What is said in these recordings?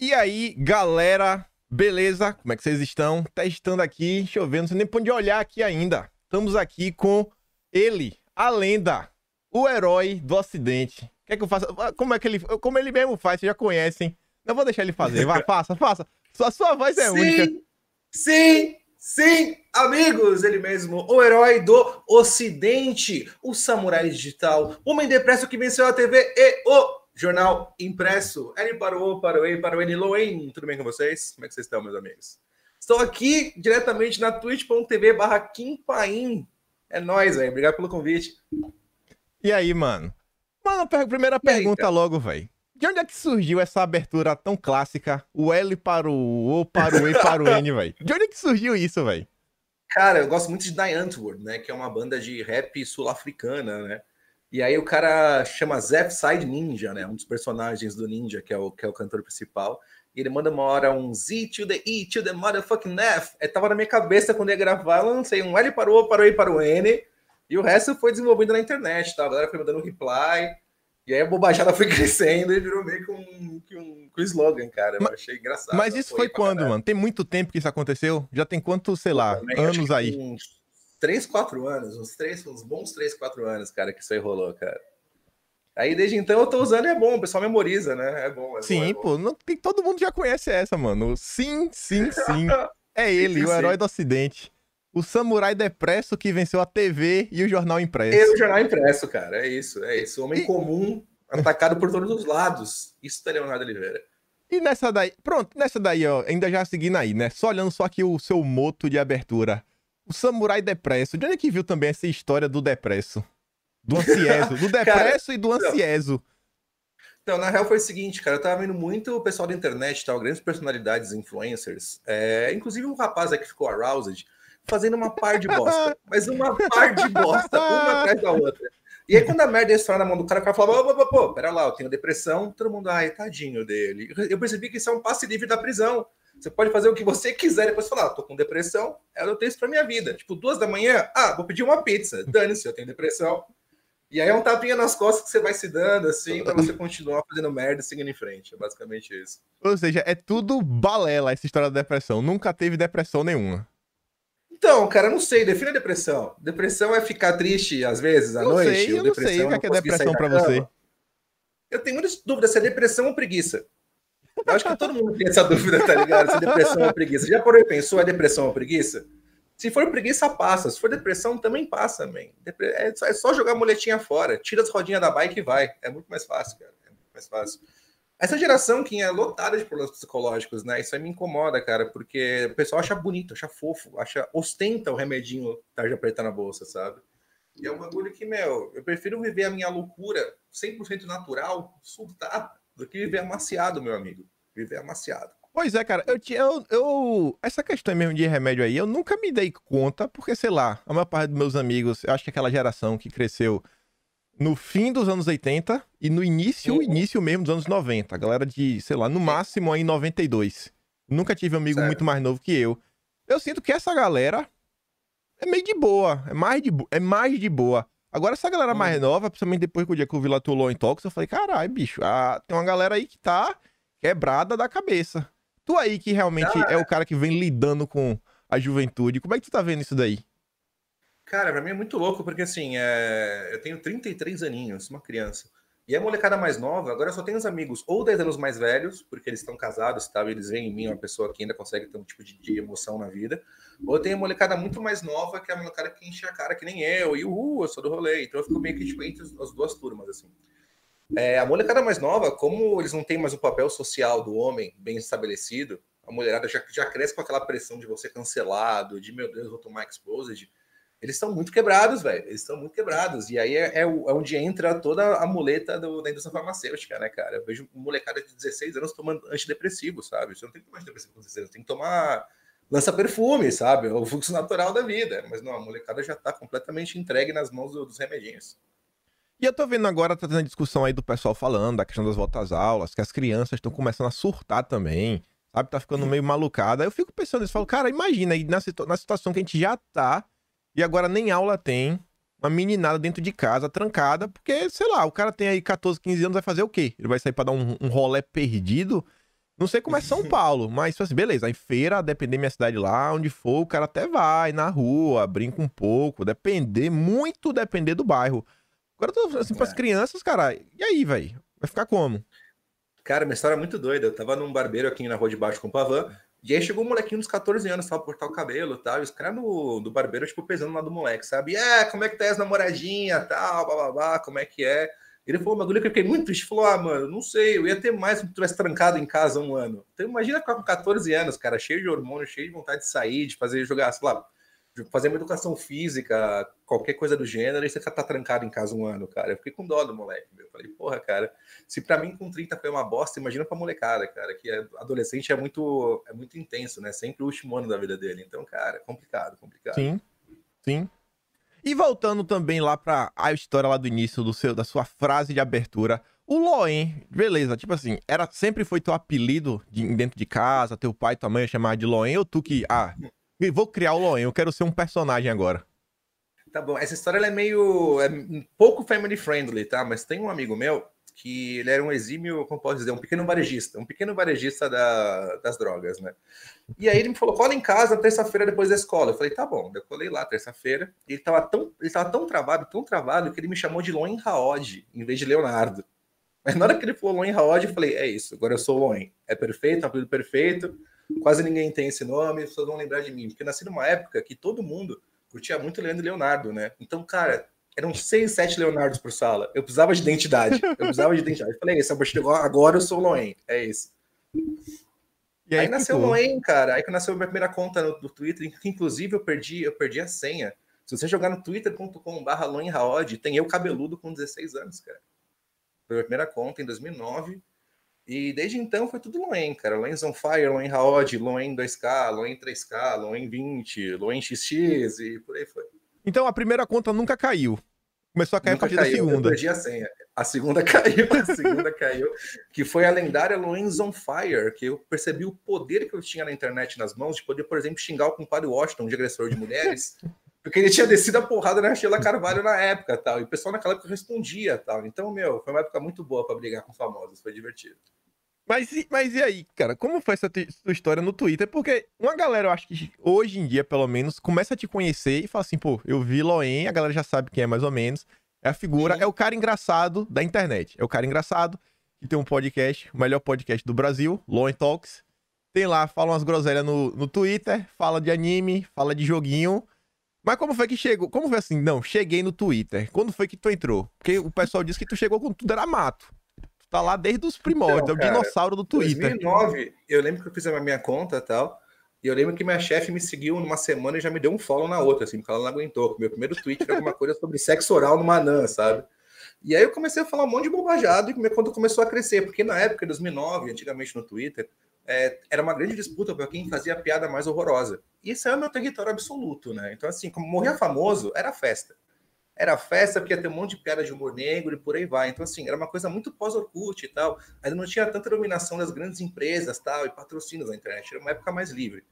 E aí, galera, beleza? Como é que vocês estão? Testando aqui, chovendo, não sei nem pra onde olhar aqui ainda. Estamos aqui com ele, a lenda, o herói do Ocidente. Quer que eu faça? Como é que ele, como ele mesmo faz? Vocês já conhecem. Não vou deixar ele fazer. Vai, faça, faça. Sua, sua voz é sim, única. Sim, sim, amigos, ele mesmo, o herói do Ocidente, o samurai digital, o homem depresso que venceu a TV e o jornal impresso. Ele parou, parou, parou, ele Loen. Tudo bem com vocês? Como é que vocês estão, meus amigos? Estou aqui diretamente na twitch.tv barra Kimpaim. É nóis, velho. Obrigado pelo convite. E aí, mano? Mano, primeira pergunta aí, logo, velho. De onde é que surgiu essa abertura tão clássica? O L para o O, para o E, para o N, velho. De onde é que surgiu isso, velho? Cara, eu gosto muito de Die Antwoord, né? Que é uma banda de rap sul-africana, né? E aí o cara chama Zep Side Ninja, né? Um dos personagens do Ninja, que é o, que é o cantor principal. E ele manda uma hora um Z to the E to the motherfucking F. É, tava na minha cabeça quando ia gravar, eu lancei um L para o O, para o E, para o N. E o resto foi desenvolvido na internet, tá? A galera foi mandando reply. E aí a bobajada foi crescendo e virou meio que um, que um, que um slogan, cara. Eu mas, achei engraçado. Mas isso foi quando, mano? Tem muito tempo que isso aconteceu? Já tem quanto, sei lá, anos aí? Uns 3, 4 anos, uns, 3, uns bons 3, 4 anos, cara, que isso aí rolou, cara. Aí desde então eu tô usando e é bom, o pessoal memoriza, né? É bom. É sim, bom, é pô, não, todo mundo já conhece essa, mano. Sim, sim, sim. É ele, sim, o herói sim. do Ocidente. O samurai depresso que venceu a TV e o jornal impresso. E o jornal impresso, cara. É isso, é isso. Homem e... comum atacado por todos os lados. Isso é Leonardo Oliveira. E nessa daí, pronto, nessa daí, ó, ainda já seguindo aí, né? Só olhando só aqui o seu moto de abertura. O samurai depresso. De onde é que viu também essa história do depresso? Do ansieso. Do depresso cara, e do ansieso. Então, na real foi o seguinte, cara, eu tava vendo muito o pessoal da internet, tal, grandes personalidades, influencers, é, inclusive um rapaz aí que ficou aroused, fazendo uma par de bosta, mas uma par de bosta, uma atrás da outra. E aí, quando a merda estourar na mão do cara, o cara fala: pô, pô, pô, pera lá, eu tenho depressão. Todo mundo, ai, tadinho dele. Eu percebi que isso é um passe livre da prisão. Você pode fazer o que você quiser e depois falar: ah, tô com depressão, eu tenho isso pra minha vida. Tipo, duas da manhã, ah, vou pedir uma pizza. Dane-se, eu tenho depressão. E aí é um tapinha nas costas que você vai se dando, assim, para você continuar fazendo merda e seguindo em frente. É basicamente isso. Ou seja, é tudo balela essa história da depressão. Nunca teve depressão nenhuma. Então, cara, não sei, defina depressão. Depressão é ficar triste às vezes à não noite? Sei, eu não sei o que é, é depressão para você. Eu tenho muitas dúvidas se é depressão ou preguiça. Eu acho que todo mundo tem essa dúvida, tá ligado? Se é depressão ou preguiça. Já por aí pensou, é depressão ou preguiça? Se for preguiça, passa. Se for depressão, também passa, man. É só jogar a muletinha fora. Tira as rodinhas da bike e vai. É muito mais fácil, cara. É muito mais fácil. Essa geração que é lotada de problemas psicológicos, né? Isso aí me incomoda, cara, porque o pessoal acha bonito, acha fofo, acha ostenta o remedinho tarja preta na bolsa, sabe? E é um bagulho que, meu, eu prefiro viver a minha loucura 100% natural, surtar, do que viver amaciado, meu amigo. Viver amaciado. Pois é, cara, eu, eu, eu, Essa questão mesmo de remédio aí, eu nunca me dei conta, porque, sei lá, a maior parte dos meus amigos, eu acho que aquela geração que cresceu no fim dos anos 80 e no início, uhum. início mesmo dos anos 90. A galera de, sei lá, no máximo aí 92. Nunca tive um amigo Sério? muito mais novo que eu. Eu sinto que essa galera é meio de boa, é mais de, é mais de boa. Agora, essa galera uhum. mais nova, principalmente depois que o dia que eu vi lá Tulou em Talks, eu falei, caralho, bicho, ah, tem uma galera aí que tá quebrada da cabeça. Tu aí que realmente ah, é o cara que vem lidando com a juventude, como é que tu tá vendo isso daí? Cara, pra mim é muito louco, porque assim, é... eu tenho 33 aninhos, uma criança. E a molecada mais nova, agora só tenho os amigos ou 10 anos mais velhos, porque eles estão casados tal, eles veem em mim uma pessoa que ainda consegue ter um tipo de, de emoção na vida. Ou tenho a molecada muito mais nova, que é a molecada que enche a cara que nem eu, e uhul, eu sou do rolê. Então eu fico meio que tipo, entre as duas turmas, assim. É, a molecada mais nova, como eles não têm mais o papel social do homem bem estabelecido, a mulherada já, já cresce com aquela pressão de você cancelado, de meu Deus, vou tomar exposed eles estão muito quebrados, velho. Eles estão muito quebrados. E aí é, é, onde entra toda a muleta do, da indústria farmacêutica, né, cara? Eu vejo molecada de 16 anos tomando antidepressivo, sabe? Você não tem que tomar antidepressivo com 16 anos, tem que tomar lança-perfume, sabe? É o fluxo natural da vida. Mas não, a molecada já tá completamente entregue nas mãos do, dos remedinhos. E eu tô vendo agora, tá tendo discussão aí do pessoal falando da questão das voltas aulas, que as crianças estão começando a surtar também, sabe? Tá ficando meio malucada. Eu fico pensando nisso, falo, cara, imagina aí na, situ na situação que a gente já tá e agora nem aula tem. Uma meninada dentro de casa, trancada, porque, sei lá, o cara tem aí 14, 15 anos, vai fazer o quê? Ele vai sair pra dar um, um rolé perdido? Não sei como é São Paulo, mas tipo assim, beleza. Aí feira, depender da minha cidade lá, onde for, o cara até vai na rua, brinca um pouco, depender, muito depender do bairro. Agora, tô, assim, pras É. crianças, cara, e aí, velho? Vai ficar como? Cara, minha história é muito doida. Eu tava num barbeiro aqui na rua de baixo com o Pavan. E aí chegou um molequinho dos 14 anos, tava cortar o cabelo e tal. E os caras do, do barbeiro, tipo, pesando lá do moleque, sabe? É, como é que tá as namoradinhas, tal, bababá, como é que é? Ele falou um bagulho que eu fiquei muito triste. Falou, ah, mano, não sei, eu ia ter mais se eu tivesse trancado em casa um ano. Então imagina ficar com 14 anos, cara, cheio de hormônio, cheio de vontade de sair, de fazer, jogar, sei lá, fazer uma educação física, qualquer coisa do gênero, e você tá trancado em casa um ano, cara. Eu fiquei com dó do moleque, meu. Eu falei, porra, cara, se pra mim com 30 foi uma bosta, imagina pra molecada, cara, que é, adolescente é muito, é muito intenso, né? Sempre o último ano da vida dele. Então, cara, complicado, complicado. Sim, sim. E voltando também lá pra a história lá do início do seu, da sua frase de abertura, o Loen, beleza, tipo assim, era sempre foi teu apelido de- dentro de casa, teu pai tua mãe chamavam de Loen, ou tu que, ah, eu vou criar o Loen, eu quero ser um personagem agora. Tá bom, essa história é meio. É um pouco family friendly, tá? Mas tem um amigo meu que ele era um exímio, como posso dizer, um pequeno varejista, um pequeno varejista da- das drogas, né? E aí ele me falou: cola em casa terça-feira depois da escola. Eu falei: tá bom. Eu colei lá terça-feira. E ele tava, tão, ele tava tão travado, tão travado, que ele me chamou de Loen Raod, em vez de Leonardo. Mas na hora que ele falou Loen Raod, eu falei: é isso, agora eu sou Loen. É perfeito, é apelido perfeito. Quase ninguém tem esse nome, as pessoas vão lembrar de mim. Porque eu nasci numa época que todo mundo curtia muito Leandro e Leonardo, né? Então, cara, eram seis, sete Leonardos por sala. Eu precisava de identidade. Eu precisava de identidade. Eu falei, é isso, agora eu sou o Loen. É isso. E Aí, aí, nasceu o. Loen, cara. Aí que nasceu a minha primeira conta no, no Twitter, que inclusive eu perdi, eu perdi a senha. Se você jogar no twitter.com.br Loen tem eu cabeludo com 16 anos, cara. Foi a minha primeira conta em 2009. E desde então foi tudo Loen, cara. Loen's on Fire, Loen Raod, Loen 2K, Loen 3K, Loen 20, Loen XX e por aí foi. Então a primeira conta nunca caiu. Começou a cair Nunca a partir da caiu, Eu segunda. perdi a senha. A segunda caiu, a segunda caiu, que foi a lendária Loen's on Fire, que eu percebi o poder que eu tinha na internet nas mãos de poder, por exemplo, xingar o compadre Washington de agressor de mulheres, porque ele tinha descido a porrada na Sheila Carvalho na época, tal, e o pessoal naquela época respondia, tal. Então, meu, foi uma época muito boa para brigar com famosos, foi divertido. Mas, e- mas e aí, cara, como foi essa sua história no Twitter? Porque uma galera, eu acho que hoje em dia, pelo menos, começa a te conhecer e fala assim, pô, eu vi Loen, a galera já sabe quem é mais ou menos. É a figura, Sim. é o cara engraçado da internet. É o cara engraçado que tem um podcast, o melhor podcast do Brasil, Loen Talks. Tem lá, fala umas groselhas no, no Twitter, fala de anime, fala de joguinho. Mas como foi que chegou? Como foi assim? Não, cheguei no Twitter. Quando foi que tu entrou? Porque o pessoal disse que tu chegou quando tudo era mato. Tu tá lá desde os primórdios, Então, é o cara, dinossauro do Twitter. 2009, eu lembro que eu fiz a minha conta e tal, e eu lembro que minha chefe me seguiu numa semana e já me deu um follow na outra, assim, porque ela não aguentou. Meu primeiro tweet era alguma coisa sobre sexo oral no Manã, sabe? E aí eu comecei a falar um monte de bobajado e conta começou a crescer, porque na época, em 2009, antigamente no Twitter, é, era uma grande disputa para quem fazia a piada mais horrorosa. E esse é o meu território absoluto, né? Então, assim, como morrer famoso, era festa. Era festa porque ia ter um monte de piada de humor negro e por aí vai. Então, assim, era uma coisa muito pós-Orkut e tal. Ainda não tinha tanta dominação das grandes empresas tal, e patrocínios na internet. Era uma época mais livre.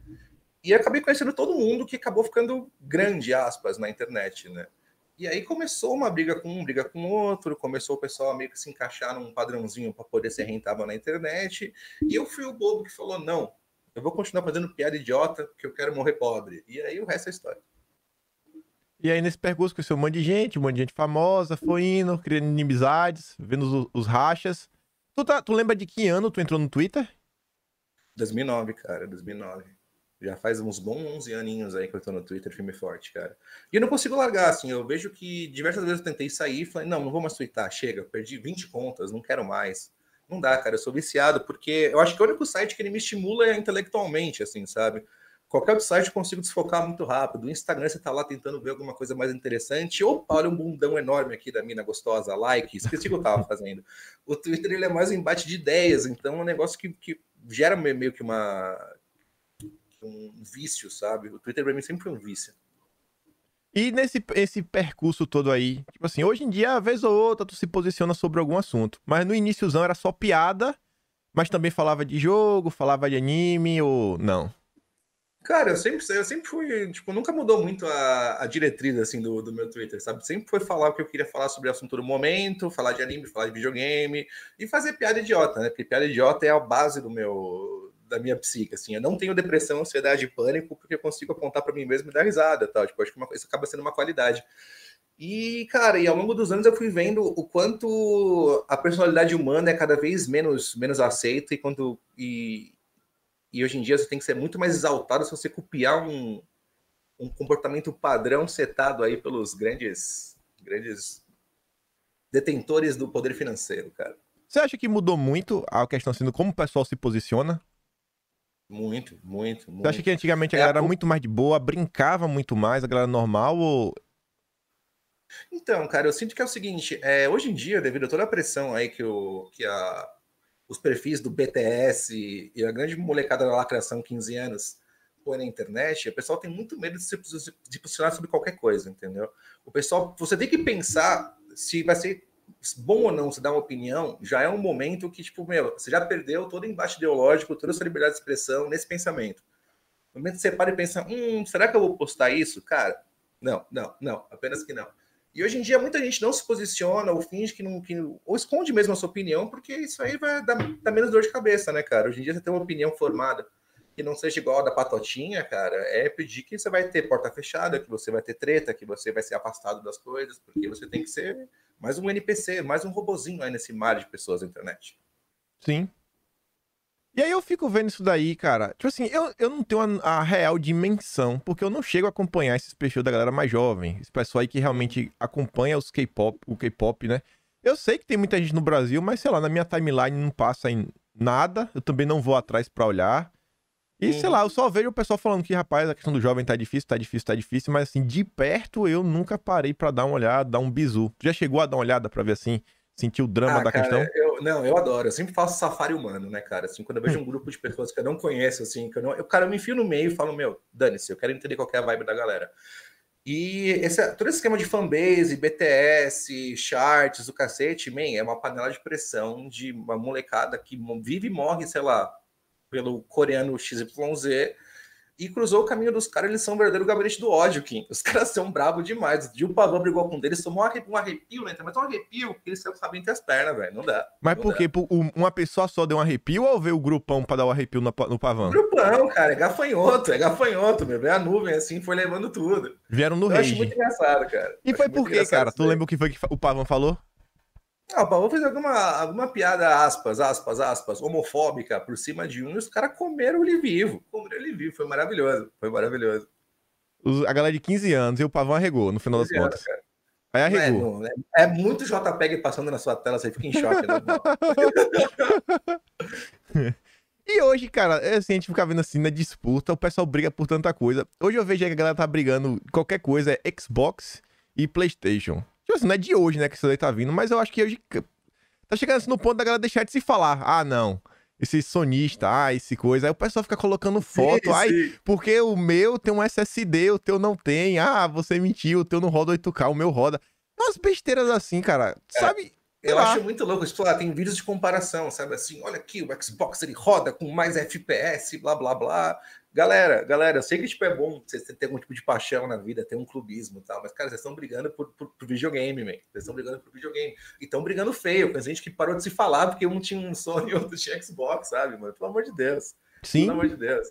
E acabei conhecendo todo mundo que acabou ficando grande, aspas, na internet, né? E aí começou uma briga com um, briga com outro, começou o pessoal meio que se encaixar num padrãozinho para poder ser rentável na internet. E eu fui o bobo que falou: não, eu vou continuar fazendo piada idiota, porque eu quero morrer pobre. E aí o resto é história. E aí, nesse percurso, conheceu um monte de gente, um monte de gente famosa, foi indo, criando inimizades, vendo os, os rachas. Tu, tá, tu lembra de que ano tu entrou no Twitter? 2009, cara, 2009. Já faz uns bons 11 aninhos aí que eu tô no Twitter, filme forte, cara. E eu não consigo largar, assim, eu vejo que diversas vezes eu tentei sair e falei, não, não vou mais twittar, chega, perdi 20 contas, não quero mais. Não dá, cara, eu sou viciado, porque eu acho que é o único site que ele me estimula intelectualmente, assim, sabe? Qualquer outro site eu consigo desfocar muito rápido. O Instagram você tá lá tentando ver alguma coisa mais interessante. Opa, olha um bundão enorme aqui da mina gostosa, like, esqueci o que eu tava fazendo. O Twitter ele é mais um embate de ideias, então é um negócio que, que gera meio que uma um vício, sabe? O Twitter pra mim sempre foi um vício. E nesse esse percurso todo aí, tipo assim, hoje em dia, vez ou outra, tu se posiciona sobre algum assunto. Mas no iníciozão era só piada, mas também falava de jogo, falava de anime ou não. Cara, eu sempre, eu sempre fui, tipo, nunca mudou muito a, a diretriz, assim, do, do meu Twitter, sabe? Sempre foi falar o que eu queria falar sobre o assunto do momento, falar de anime, falar de videogame e fazer piada idiota, né? Porque piada idiota é a base do meu, da minha psique, assim. Eu não tenho depressão, ansiedade e pânico porque eu consigo apontar para mim mesmo e dar risada, tal. Tipo, acho que uma, isso acaba sendo uma qualidade. E, cara, e ao longo dos anos eu fui vendo o quanto a personalidade humana é cada vez menos, menos aceita e quanto, e, e hoje em dia você tem que ser muito mais exaltado se você copiar um, um comportamento padrão setado aí pelos grandes, grandes detentores do poder financeiro, cara. Você acha que mudou muito a questão assim, como o pessoal se posiciona? Muito, muito, muito. Você acha que antigamente a galera é, era muito mais de boa, brincava muito mais, a galera normal, ou... Então, cara, eu sinto que é o seguinte, é, hoje em dia, devido a toda a pressão aí que, o, que a, os perfis do BTS e a grande molecada da lacração 15 anos põe na internet, o pessoal tem muito medo de se de posicionar sobre qualquer coisa, entendeu? O pessoal, você tem que pensar se vai ser bom ou não você dar uma opinião, já é um momento que, tipo, meu, você já perdeu todo o embate ideológico, toda a sua liberdade de expressão nesse pensamento. No momento que você para e pensa, hum, será que eu vou postar isso? Cara, não, não, não, apenas que não. E hoje em dia muita gente não se posiciona ou finge que não. Que, ou esconde mesmo a sua opinião, porque isso aí vai dar, dar menos dor de cabeça, né, cara? Hoje em dia você tem uma opinião formada que não seja igual a da patotinha, cara, é pedir que você vai ter porta fechada, que você vai ter treta, que você vai ser afastado das coisas, porque você tem que ser mais um NPC, mais um robozinho aí nesse mar de pessoas na internet. Sim, e aí eu fico vendo isso daí, cara. Tipo assim, eu, eu não tenho a, a real dimensão, porque eu não chego a acompanhar esses perfis da galera mais jovem. Esse pessoal aí que realmente acompanha os K-pop, o K-pop, né? Eu sei que tem muita gente no Brasil, mas sei lá, na minha timeline não passa em nada. Eu também não vou atrás para olhar. E sei lá, eu só vejo o pessoal falando que, rapaz, a questão do jovem tá difícil, tá difícil, tá difícil, mas assim, de perto eu nunca parei para dar uma olhada, dar um bizu. Já chegou a dar uma olhada para ver assim Sentir o drama ah, da cara, questão? Eu, não, eu adoro. Eu sempre faço safari humano, né, cara? Assim, quando eu vejo um grupo de pessoas que eu não conheço, assim, que eu não. Eu, cara, eu me enfio no meio e falo, meu, dane-se, eu quero entender qual é a vibe da galera. E esse, todo esse esquema de fanbase, BTS, charts, o cacete, man, é uma panela de pressão de uma molecada que vive e morre, sei lá, pelo coreano XYZ e cruzou o caminho dos caras, eles são um verdadeiro gabinete do ódio, Kim. Os caras são bravos demais. O Gil Pavão brigou com um deles, tomou um arrepio, né? Mas um arrepio, porque eles sabem ter as pernas, velho. Não dá. Mas não por quê? Uma pessoa só deu um arrepio ou veio o grupão pra dar o um arrepio no, no Pavão? Grupão, cara. É gafanhoto, é gafanhoto, meu. Veio a nuvem assim, foi levando tudo. Vieram no rei. Eu acho muito engraçado, cara. E foi por quê, cara? Tu lembra o que foi que o Pavão falou? Ah, o Pavão fez alguma, alguma piada, aspas, aspas, aspas, homofóbica por cima de um e os caras comeram ele vivo. Comeram ele vivo, foi maravilhoso. Foi maravilhoso. a galera de 15 anos e o Pavão arregou, no final das contas. Anos, Aí arregou. É, é, é, muito JPEG passando na sua tela, você fica em choque. Né? e hoje, cara, é assim, a gente fica vendo assim na disputa, o pessoal briga por tanta coisa. Hoje eu vejo que a galera tá brigando qualquer coisa, é Xbox e PlayStation. Tipo assim, não é de hoje, né, que isso daí tá vindo, mas eu acho que hoje tá chegando assim no ponto da galera deixar de se falar. Ah, não. Esse sonista, ah, esse coisa. Aí o pessoal fica colocando foto. Ai, porque o meu tem um SSD, o teu não tem. Ah, você mentiu, o teu não roda 8K, o meu roda. Umas besteiras assim, cara. É. Sabe? Eu acho muito louco. Tipo, lá, tem vídeos de comparação, sabe? Assim, olha aqui, o Xbox ele roda com mais FPS, blá blá blá. Galera, galera, eu sei que tipo, é bom vocês terem algum tipo de paixão na vida, ter um clubismo e tal, mas, cara, vocês estão brigando por, por, por videogame, man. Vocês estão brigando por videogame. E estão brigando feio, com gente que parou de se falar porque um tinha um Sony e outro tinha Xbox, sabe, mano? Pelo amor de Deus. Sim. Pelo amor de Deus.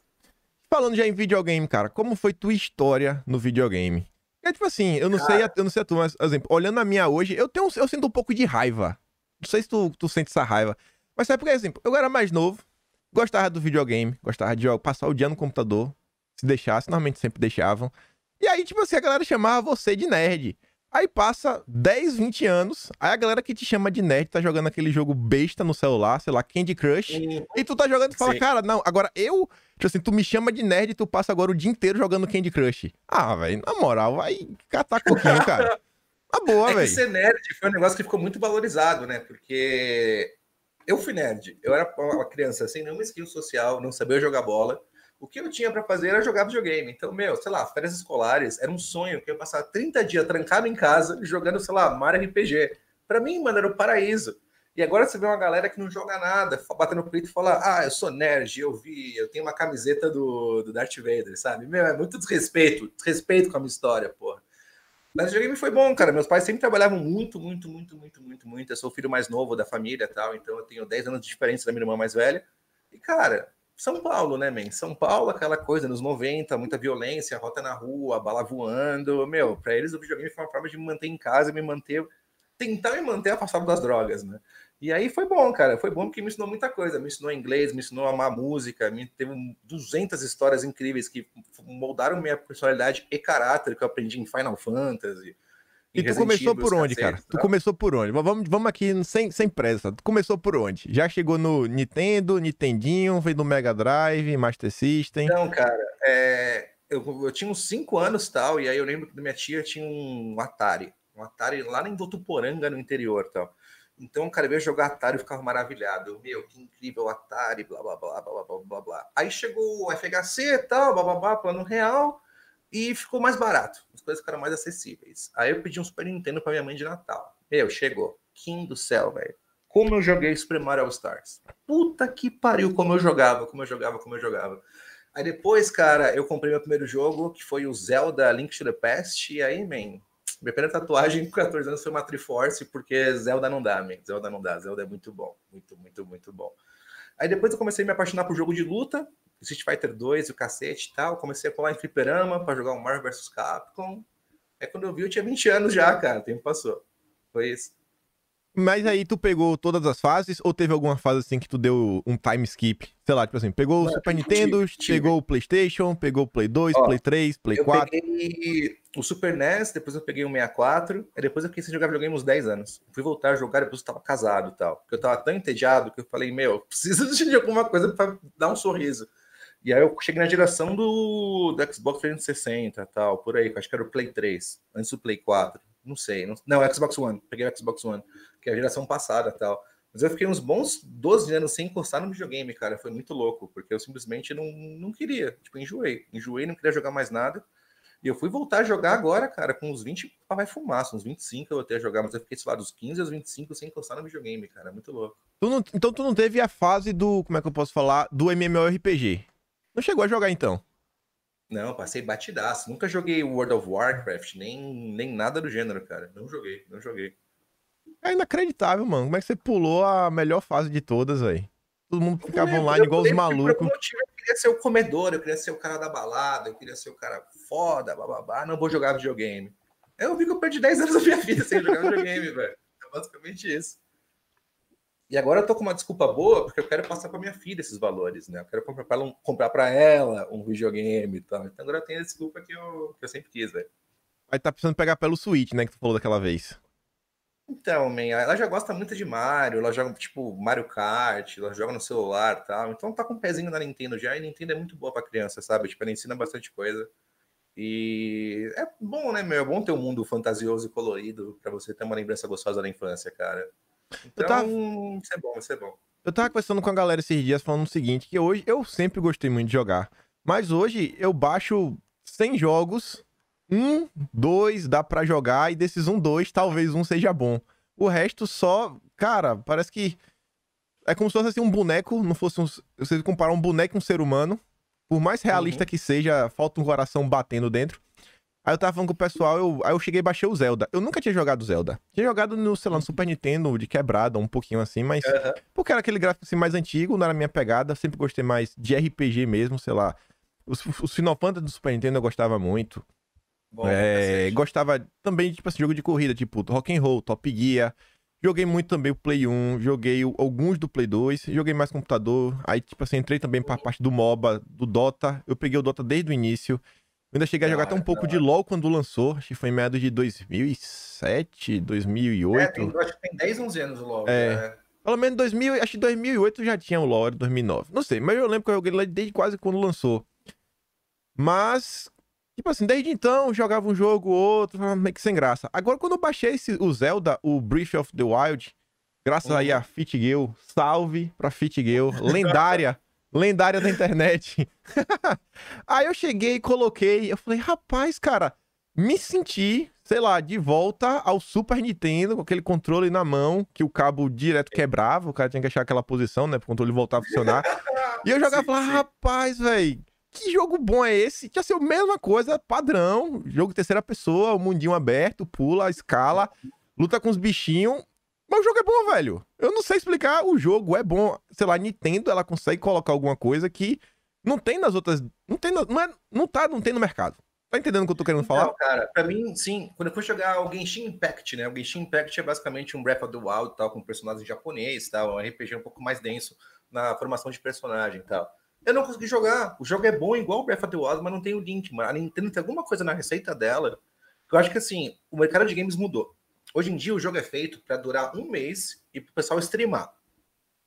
Falando já em videogame, cara, como foi tua história no videogame? É tipo assim, eu não cara... sei, eu não sei a tua, mas, exemplo, olhando a minha hoje, eu tenho, eu sinto um pouco de raiva. Não sei se tu, tu sente essa raiva. Mas sabe por exemplo, eu era mais novo, gostava do videogame, gostava de passar o dia no computador, se deixasse, normalmente sempre deixavam. E aí, tipo assim, a galera chamava você de nerd. Aí passa 10, 20 anos, aí a galera que te chama de nerd tá jogando aquele jogo besta no celular, sei lá, Candy Crush, e tu tá jogando e fala, Sim. cara, não, agora eu, tipo assim, tu me chama de nerd e tu passa agora o dia inteiro jogando Candy Crush. Ah, velho, na moral, vai catar coquinho, cara. Tá boa, velho. É ser nerd foi um negócio que ficou muito valorizado, né? Porque eu fui nerd, eu era uma criança sem nenhuma skill social, não sabia jogar bola, o que eu tinha para fazer era jogar videogame. Então, meu, sei lá, férias escolares era um sonho que eu passar 30 dias trancado em casa jogando, sei lá, Mario RPG. Para mim, mano, era o paraíso. E agora você vê uma galera que não joga nada, batendo no peito e fala: Ah, eu sou nerd, eu vi, eu tenho uma camiseta do, do Darth Vader, sabe? Meu, é muito desrespeito, desrespeito com a minha história, porra. Mas o videogame foi bom, cara. Meus pais sempre trabalhavam muito, muito, muito, muito, muito, muito. Eu sou o filho mais novo da família tal, então eu tenho 10 anos de diferença da minha irmã mais velha. E, cara, São Paulo, né, man? São Paulo, aquela coisa, nos 90, muita violência, rota na rua, bala voando. Meu, para eles o videogame foi uma forma de me manter em casa me manter. tentar me manter afastado das drogas, né? E aí foi bom, cara. Foi bom porque me ensinou muita coisa. Me ensinou inglês, me ensinou a amar música. Me teve 200 histórias incríveis que moldaram minha personalidade e caráter que eu aprendi em Final Fantasy. E tu começou por onde, cara? Tu começou por onde? Vamos, vamos aqui sem, sem pressa. Tu começou por onde? Já chegou no Nintendo, Nintendinho, veio do Mega Drive, Master System? Não, cara, é... eu, eu tinha uns 5 anos tal, e aí eu lembro que minha tia tinha um Atari. Um Atari lá em Votuporanga, no interior tal. Então, cara, veio jogar Atari e ficava maravilhado. Eu, meu, que incrível Atari, blá, blá, blá, blá, blá, blá, blá. Aí chegou o FHC e tal, blá, blá, blá, plano real, e ficou mais barato. As coisas ficaram mais acessíveis. Aí eu pedi um Super Nintendo pra minha mãe de Natal. Meu, chegou. King do céu, velho. Como eu joguei Super Mario All Stars. Puta que pariu, como eu jogava, como eu jogava, como eu jogava. Aí depois, cara, eu comprei meu primeiro jogo, que foi o Zelda Link to the Past, e aí, man, minha primeira tatuagem com 14 anos foi uma Triforce, porque Zelda não dá, man. Zelda não dá. Zelda é muito bom. Muito, muito, muito bom. Aí depois eu comecei a me apaixonar por jogo de luta, Street Fighter 2, o cacete e tal. Comecei a colar em fliperama para jogar um Marvel vs Capcom. Aí quando eu vi, eu tinha 20 anos já, cara. O tempo passou. Foi isso. Mas aí tu pegou todas as fases ou teve alguma fase assim que tu deu um time skip? Sei lá, tipo assim, pegou o Super Nintendo, tive, pegou o PlayStation, pegou o Play 2, Ó, Play 3, Play eu 4. Eu peguei o Super NES, depois eu peguei o 64, e depois eu fiquei sem jogar videogame uns 10 anos. Fui voltar a jogar depois eu tava casado e tal. Porque eu tava tão entediado que eu falei, meu, preciso de alguma coisa para dar um sorriso. E aí eu cheguei na geração do, do Xbox 360 e tal, por aí, acho que era o Play 3, antes do Play 4. Não sei. Não, não Xbox One. Peguei o Xbox One que é a geração passada tal. Mas eu fiquei uns bons 12 anos sem encostar no videogame, cara. Foi muito louco, porque eu simplesmente não, não queria. Tipo, enjoei. Enjoei, não queria jogar mais nada. E eu fui voltar a jogar agora, cara, com uns 20 vai fumaça, uns 25 eu até jogar, mas eu fiquei, sei lá, dos 15 aos 25 sem encostar no videogame, cara. Muito louco. Tu não, então tu não teve a fase do, como é que eu posso falar, do MMORPG. Não chegou a jogar então? Não, passei batidaço. Nunca joguei World of Warcraft, nem, nem nada do gênero, cara. Não joguei, não joguei. É inacreditável, mano. Como é que você pulou a melhor fase de todas, aí? Todo mundo ficava online igual os malucos. Eu queria ser o comedor, eu queria ser o cara da balada, eu queria ser o cara foda, bababá. Não vou jogar videogame. Eu vi que eu perdi 10 anos da minha vida sem jogar videogame, velho. É basicamente isso. E agora eu tô com uma desculpa boa, porque eu quero passar para minha filha esses valores, né? Eu quero comprar para ela, comprar pra ela um videogame e tal. Então agora eu tenho a desculpa que eu, que eu sempre quis, velho. Aí tá precisando pegar pelo Switch, né? Que tu falou daquela vez. Então, man, ela já gosta muito de Mario, ela joga tipo Mario Kart, ela joga no celular e tal. Então tá com um pezinho na Nintendo já, e Nintendo é muito boa pra criança, sabe? Tipo, ela ensina bastante coisa. E é bom, né, meu? É bom ter um mundo fantasioso e colorido para você ter uma lembrança gostosa da infância, cara. Então, tava... isso é bom, isso é bom. Eu tava conversando com a galera esses dias falando o seguinte, que hoje eu sempre gostei muito de jogar, mas hoje eu baixo 100 jogos um, dois dá para jogar e desses um, dois, talvez um seja bom. O resto só, cara, parece que é como se fosse assim, um boneco, não fosse um, você comparar um boneco com um ser humano, por mais realista uhum. que seja, falta um coração batendo dentro. Aí eu tava falando com o pessoal, eu, aí eu cheguei e baixei o Zelda. Eu nunca tinha jogado Zelda. Tinha jogado no, sei lá, no. Super Nintendo, de quebrada, um pouquinho assim, mas. Uhum. Porque era aquele gráfico assim mais antigo, não era minha pegada. Sempre gostei mais de RPG mesmo, sei lá. Os, os Final Fantasy do Super Nintendo eu gostava muito. Bom, é, gostava também, tipo assim, jogo de corrida, tipo Rock and Roll, Top Gear. Joguei muito também o Play 1, joguei alguns do Play 2, joguei mais computador. Aí, tipo assim, entrei também pra parte do MOBA, do Dota. Eu peguei o Dota desde o início. Eu ainda cheguei a jogar até um pouco de LoL quando lançou. Acho que foi em meados de 2007, 2008. É, tem, acho que tem 10, 11 anos o LoL. É. Né? Pelo menos 2000, acho que 2008 já tinha o LoL, 2009. Não sei, mas eu lembro que eu joguei desde quase quando lançou. Mas, Tipo assim, desde então jogava um jogo, outro, meio que sem graça. Agora, quando eu baixei esse, o Zelda, o Breath of the Wild, graças uhum. aí a Fit Girl, salve pra Fit Girl, lendária, lendária da internet. aí eu cheguei, coloquei, eu falei, rapaz, cara, me senti, sei lá, de volta ao Super Nintendo, com aquele controle na mão, que o cabo direto quebrava, o cara tinha que achar aquela posição, né, pro controle voltar a funcionar. e eu jogava e falava, rapaz, velho, que jogo bom é esse? Tinha sido a mesma coisa, padrão, jogo terceira pessoa, o mundinho aberto, pula, escala, luta com os bichinhos. Mas o jogo é bom, velho. Eu não sei explicar, o jogo é bom. Sei lá, Nintendo, ela consegue colocar alguma coisa que não tem nas outras. Não tem, não, é, não tá, não tem no mercado. Tá entendendo o que eu tô querendo falar? Não, cara, pra mim, sim. Quando eu fui jogar o Genshin Impact, né? O Genshin Impact é basicamente um Breath of the Wild, tal, com personagens japonês, tal, um RPG um pouco mais denso na formação de personagem e tal. Eu não consegui jogar. O jogo é bom igual o Breath of the Wild, mas não tem o link, mano. A Nintendo tem alguma coisa na receita dela eu acho que, assim, o mercado de games mudou. Hoje em dia, o jogo é feito para durar um mês e pro pessoal streamar.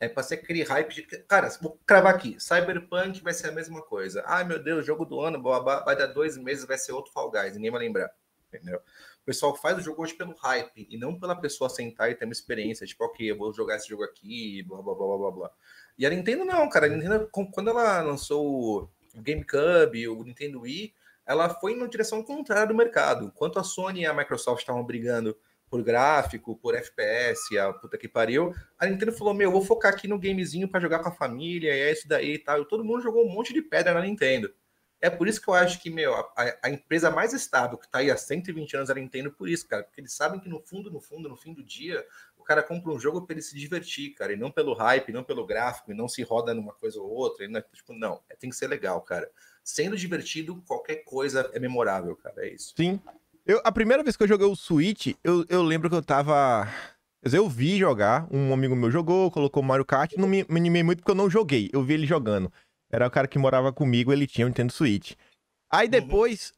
É pra ser aquele hype de. Cara, vou cravar aqui. Cyberpunk vai ser a mesma coisa. Ai, meu Deus, jogo do ano, vai dar dois meses, vai ser outro Fall Guys, ninguém vai lembrar. Entendeu? O pessoal faz o jogo hoje pelo hype e não pela pessoa sentar e ter uma experiência. Tipo, ok, eu vou jogar esse jogo aqui, blá blá blá blá blá. E a Nintendo não, cara. A Nintendo, quando ela lançou o GameCube, o Nintendo Wii, ela foi na direção contrária do mercado. Enquanto a Sony e a Microsoft estavam brigando por gráfico, por FPS, a puta que pariu. A Nintendo falou: Meu, vou focar aqui no gamezinho para jogar com a família, e é isso daí e tal. E todo mundo jogou um monte de pedra na Nintendo. É por isso que eu acho que, meu, a, a empresa mais estável que tá aí há 120 anos é a Nintendo, por isso, cara. Porque eles sabem que no fundo, no fundo, no fim do dia, cara compra um jogo para ele se divertir, cara. E não pelo hype, não pelo gráfico, e não se roda numa coisa ou outra. E não, é, tipo, não, é, tem que ser legal, cara. Sendo divertido, qualquer coisa é memorável, cara. É isso. Sim. Eu, a primeira vez que eu joguei o Switch, eu, eu lembro que eu tava. Eu vi jogar, um amigo meu jogou, colocou Mario Kart, não me, me animei muito porque eu não joguei, eu vi ele jogando. Era o cara que morava comigo, ele tinha o um Nintendo Switch. Aí uhum. depois, uhum.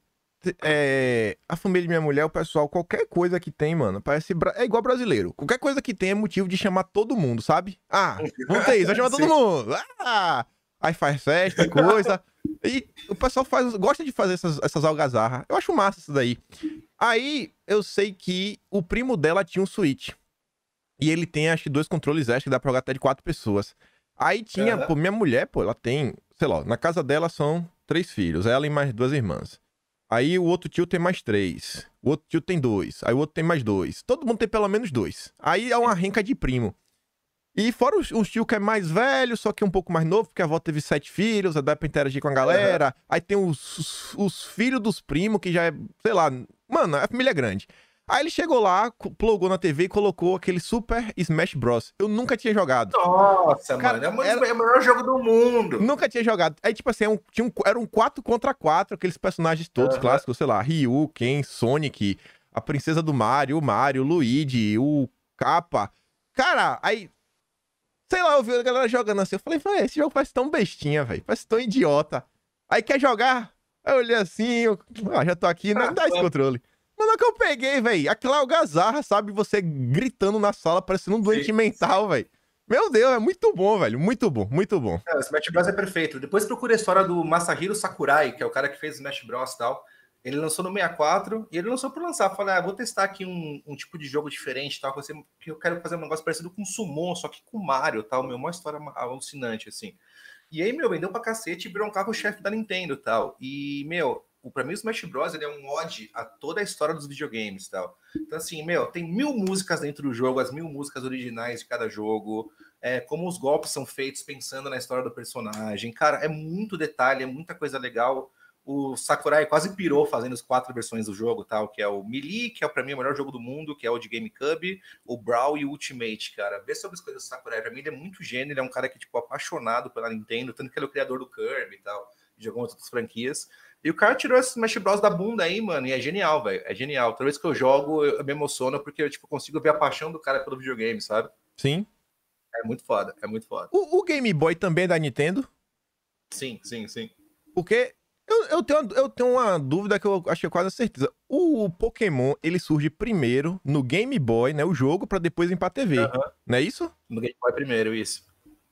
É, a família de minha mulher, o pessoal, qualquer coisa que tem, mano, parece. É igual brasileiro. Qualquer coisa que tem é motivo de chamar todo mundo, sabe? Ah, isso, vai chamar todo mundo. Ah! Aí faz festa, coisa. E o pessoal faz, gosta de fazer essas, essas algazarras. Eu acho massa isso daí. Aí eu sei que o primo dela tinha um Switch. E ele tem, acho que, dois controles extra que dá pra jogar até de quatro pessoas. Aí tinha, uhum. pô, minha mulher, pô, ela tem, sei lá, na casa dela são três filhos, ela e mais duas irmãs. Aí o outro tio tem mais três. O outro tio tem dois. Aí o outro tem mais dois. Todo mundo tem pelo menos dois. Aí é uma renca de primo. E fora os, os tio que é mais velho, só que um pouco mais novo, porque a avó teve sete filhos, dá pra interagir com a galera. Uhum. Aí tem os, os, os, filhos dos primos, que já é, sei lá, mano, a família é grande. Aí ele chegou lá, plugou na TV e colocou aquele Super Smash Bros. Eu nunca tinha jogado. Nossa, Cara, mano, é, era... é o melhor jogo do mundo. Nunca tinha jogado. Aí, tipo assim, é um, tinha um, era um 4 contra 4, aqueles personagens todos uhum. clássicos, sei lá, Ryu, Ken, Sonic, a princesa do Mario, o Mario, o Luigi, o Kappa. Cara, aí Sei lá, eu vi a galera jogando assim. Eu falei, esse jogo parece tão bestinha, velho. Parece tão idiota. Aí quer jogar? Aí eu olhei assim, eu... ah, já tô aqui, não dá esse controle. Mas não é que eu peguei, velho. Aquilo é o gazarra, sabe? Você gritando na sala, parecendo um doente sim, mental, velho. Meu Deus, é muito bom, velho. Muito bom, muito bom. É, o Smash Bros é perfeito. Depois procura a história do Masahiro Sakurai, que é o cara que fez Smash Bros e tal. Ele lançou no 64 e ele lançou por lançar. Falei, ah, vou testar aqui um, um tipo de jogo diferente, tal, que eu quero fazer um negócio parecido com Summon, só que com Mario, tal, meu, uma história alucinante, assim. E aí, meu, vendeu pra cacete e virou um carro-chefe da Nintendo, tal. E, meu, o, pra mim o Smash Bros. É um ode a toda a história dos videogames, tal. Então, assim, meu, tem mil músicas dentro do jogo, as mil músicas originais de cada jogo, é, como os golpes são feitos pensando na história do personagem. Cara, é muito detalhe, é muita coisa legal o Sakurai quase pirou fazendo as quatro versões do jogo, tal, que é o Melee, que é para mim o melhor jogo do mundo, que é o de GameCube, o Brawl e o Ultimate, cara. Vê sobre as coisas do Sakurai, pra mim ele é muito gênio, ele é um cara que, tipo, apaixonado pela Nintendo, tanto que ele é o criador do Kirby e tal, de algumas outras franquias. E o cara tirou esse Smash Bros da bunda aí, mano, e é genial, velho, é genial. Toda vez que eu jogo, eu me emociono, porque eu, tipo, consigo ver a paixão do cara pelo videogame, sabe? Sim. É muito foda, é muito foda. O, o Game Boy também é da Nintendo? Sim, sim, sim. Porque eu, eu, tenho, eu tenho uma dúvida que eu acho que é quase certeza. O Pokémon, ele surge primeiro no Game Boy, né? O jogo, para depois ir pra TV. Uhum. Não é isso? No Game Boy primeiro, isso.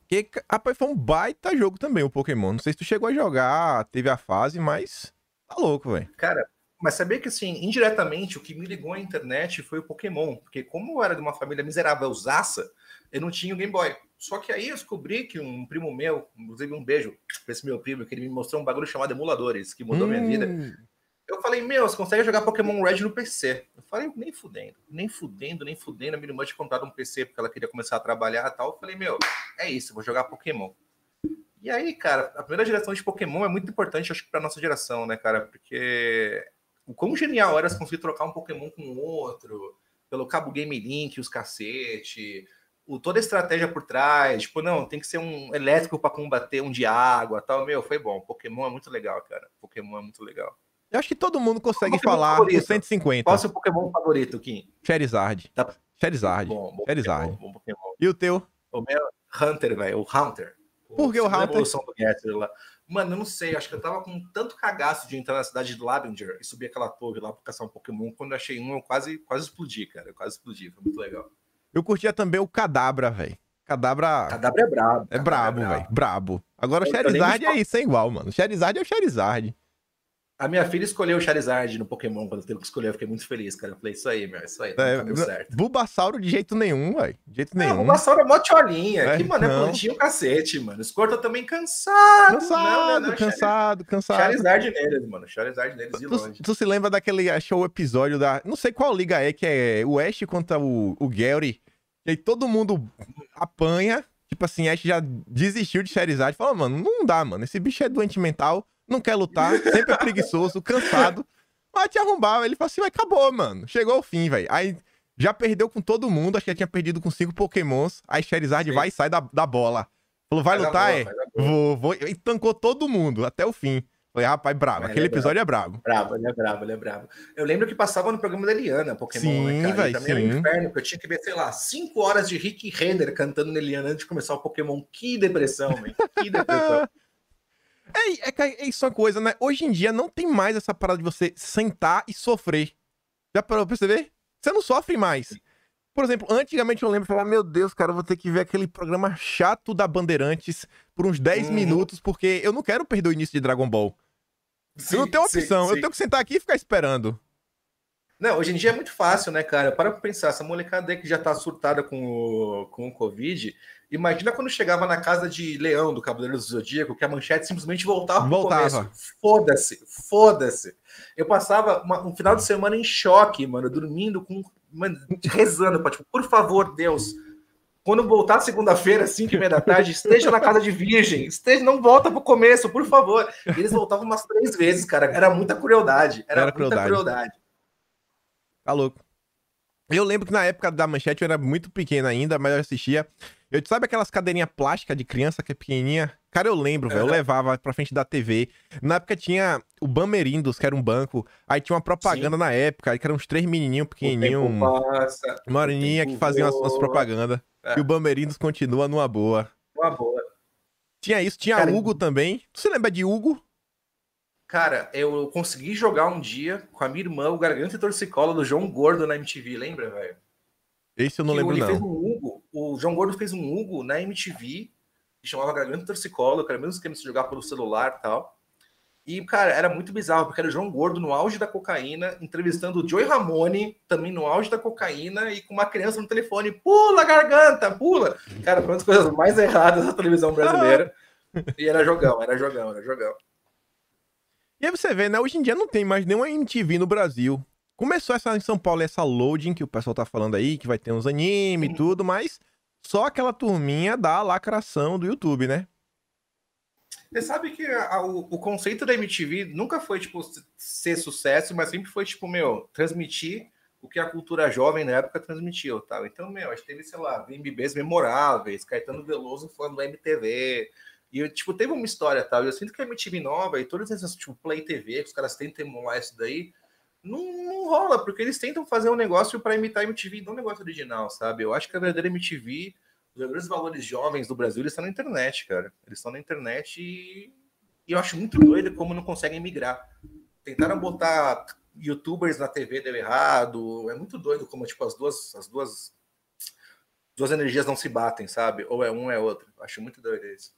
Que, rapaz, foi um baita jogo também, o Pokémon. Não sei se tu chegou a jogar, teve a fase, mas tá louco, velho. Cara, mas sabia que, assim, indiretamente, o que me ligou à internet foi o Pokémon. Porque como eu era de uma família miserável usaça, eu não tinha o Game Boy. Só que aí eu descobri que um primo meu, inclusive um beijo pra esse meu primo, que ele me mostrou um bagulho chamado emuladores, que mudou hum. minha vida. Eu falei, meu, você consegue jogar Pokémon Red no PC? Eu falei, nem fudendo, nem fudendo, nem fudendo. A minha irmã tinha comprado um PC porque ela queria começar a trabalhar e tal. Eu falei, meu, é isso, vou jogar Pokémon. E aí, cara, a primeira geração de Pokémon é muito importante, acho que pra nossa geração, né, cara? Porque o quão genial era se conseguir trocar um Pokémon com outro, pelo cabo Game Link, os cacete, o, toda a estratégia por trás, tipo, não, tem que ser um elétrico para combater um de água tal. Meu, foi bom. Pokémon é muito legal, cara. Pokémon é muito legal. Eu acho que todo mundo consegue falar favorito? 150. Qual é o seu Pokémon favorito, Kim? Charizard. Tá. Charizard. Bom, bom Charizard. Pokémon, bom Pokémon. E o teu? O meu Hunter, velho. O Hunter. Por que o Hunter? evolução do Getter lá. Mano, eu não sei. Acho que eu tava com tanto cagaço de entrar na cidade de Lavenger e subir aquela torre lá pra caçar um Pokémon. Quando eu achei um, eu quase, quase explodi, cara. Eu quase explodi. Foi muito legal. Eu curtia também o Cadabra, velho. Cadabra. Cadabra é brabo. É brabo, é velho. Brabo. Agora o Charizard é isso, é igual, mano. O Charizard é o Charizard. A minha filha escolheu o Charizard no Pokémon quando eu teve que escolher. Eu fiquei muito feliz, cara. Eu falei, isso aí, meu, isso aí, tá é, certo. Bulbasauro de jeito nenhum, velho. De jeito nenhum. Não, Bulbasauro é mó tcholinha. É, que, mano, é plantinho cacete, mano. Scorta também cansado. Cansado, não, não, não, cansado, cansado. Charizard neles, mano. Charizard neles de longe. Tu, se lembra daquele, achou o episódio da... Não sei qual liga é, que é o Ash contra o, o Gary. E aí todo mundo apanha. Tipo assim, Ash já desistiu de Charizard. Fala, mano, não dá, mano. Esse bicho é doente mental não quer lutar, sempre é preguiçoso, cansado. Mas te arrombava. Ele falou assim, acabou, mano. Chegou ao fim, velho. Aí já perdeu com todo mundo, acho que já tinha perdido com cinco pokémons. Aí Charizard Sim. vai e sai da, da bola. Falou, vai, vai lutar? Bola, é? Vou, vou. E tancou todo mundo, até o fim. Falei, rapaz, brabo. Aquele é episódio bravo. é brabo. Bravo, ele é bravo, ele é bravo. Eu lembro que passava no programa da Eliana, Pokémon, sim, né, cara? Véio, também sim. era um inferno, porque eu tinha que ver, sei lá, cinco horas de Rick Renner cantando na Eliana antes de começar o Pokémon. Que depressão, velho. Que depressão. É, é, é isso uma coisa, né? Hoje em dia não tem mais essa parada de você sentar e sofrer. Já parou pra perceber? Você não sofre mais. Por exemplo, antigamente eu lembro de falar, meu Deus, cara, eu vou ter que ver aquele programa chato da Bandeirantes por uns 10 hum. minutos, porque eu não quero perder o início de Dragon Ball. Sim, eu não tenho opção, sim, sim. eu tenho que sentar aqui e ficar esperando. Não, hoje em dia é muito fácil, né, cara? Para pra pensar, essa molecada aí que já tá surtada com o, com o Covid, imagina quando chegava na casa de Leão, do Cavaleiro do Zodíaco, que a manchete simplesmente voltava pro voltava. começo. Foda-se, foda-se. Eu passava uma, um final de semana em choque, mano, dormindo, com, mano, rezando, tipo, por favor, Deus, quando voltar segunda-feira, 5 e meia da tarde, esteja na casa de virgem, esteja, não volta pro começo, por favor. Eles voltavam umas três vezes, cara. Era muita crueldade. Era, era muita crueldade. crueldade. Tá louco. Eu lembro que na época da manchete eu era muito pequeno ainda, mas eu assistia. Eu sabe aquelas cadeirinhas plásticas de criança que é pequenininha? Cara, eu lembro, velho. Eu levava pra frente da TV. Na época tinha o Bamerindos, que era um banco. Aí tinha uma propaganda Sim. na época, que eram uns três menininhos pequenininhos. Uma horinha que faziam as, as propagandas. É. E o Bamerindos continua numa boa. Uma boa. Tinha isso, tinha Cara, Hugo também. Você lembra de Hugo? Cara, eu consegui jogar um dia com a minha irmã o Garganta e Torcicola do João Gordo na MTV, lembra, velho? Esse eu não que lembro, ele não. Fez um Hugo, o João Gordo fez um Hugo na MTV, que chamava Garganta Torcicola, que era mesmo esquema de jogar pelo celular e tal. E, cara, era muito bizarro, porque era o João Gordo no auge da cocaína, entrevistando o Joey Ramone, também no auge da cocaína, e com uma criança no telefone, pula, garganta, pula! Cara, foi uma das coisas mais erradas da televisão brasileira. e era jogão, era jogão, era jogão. E aí você vê, né? Hoje em dia não tem mais nenhuma MTV no Brasil. Começou essa em São Paulo, essa loading que o pessoal tá falando aí, que vai ter uns anime e tudo, mas só aquela turminha da lacração do YouTube, né? Você sabe que a, o, o, conceito da MTV nunca foi, tipo, ser sucesso, mas sempre foi, tipo, meu, transmitir o que a cultura jovem na época transmitiu, tá? Então, meu, a gente teve, sei lá, VMBs memoráveis, Caetano Veloso falando do MTV, e, tipo, teve uma história, tal. Tá? Eu sinto que a MTV nova e todas essas, tipo, Play TV, que os caras tentam emular isso daí, não, não rola, porque eles tentam fazer um negócio para imitar a MTV, não um negócio original, sabe? Eu acho que a verdadeira MTV, os verdadeiros valores jovens do Brasil, eles estão na internet, cara. Eles estão na internet e, e eu acho muito doido como não conseguem migrar. Tentaram botar youtubers na TV, deu errado. É muito doido como, tipo, as duas, as duas, duas energias não se batem, sabe? Ou é um, ou é outro. Acho muito doido isso.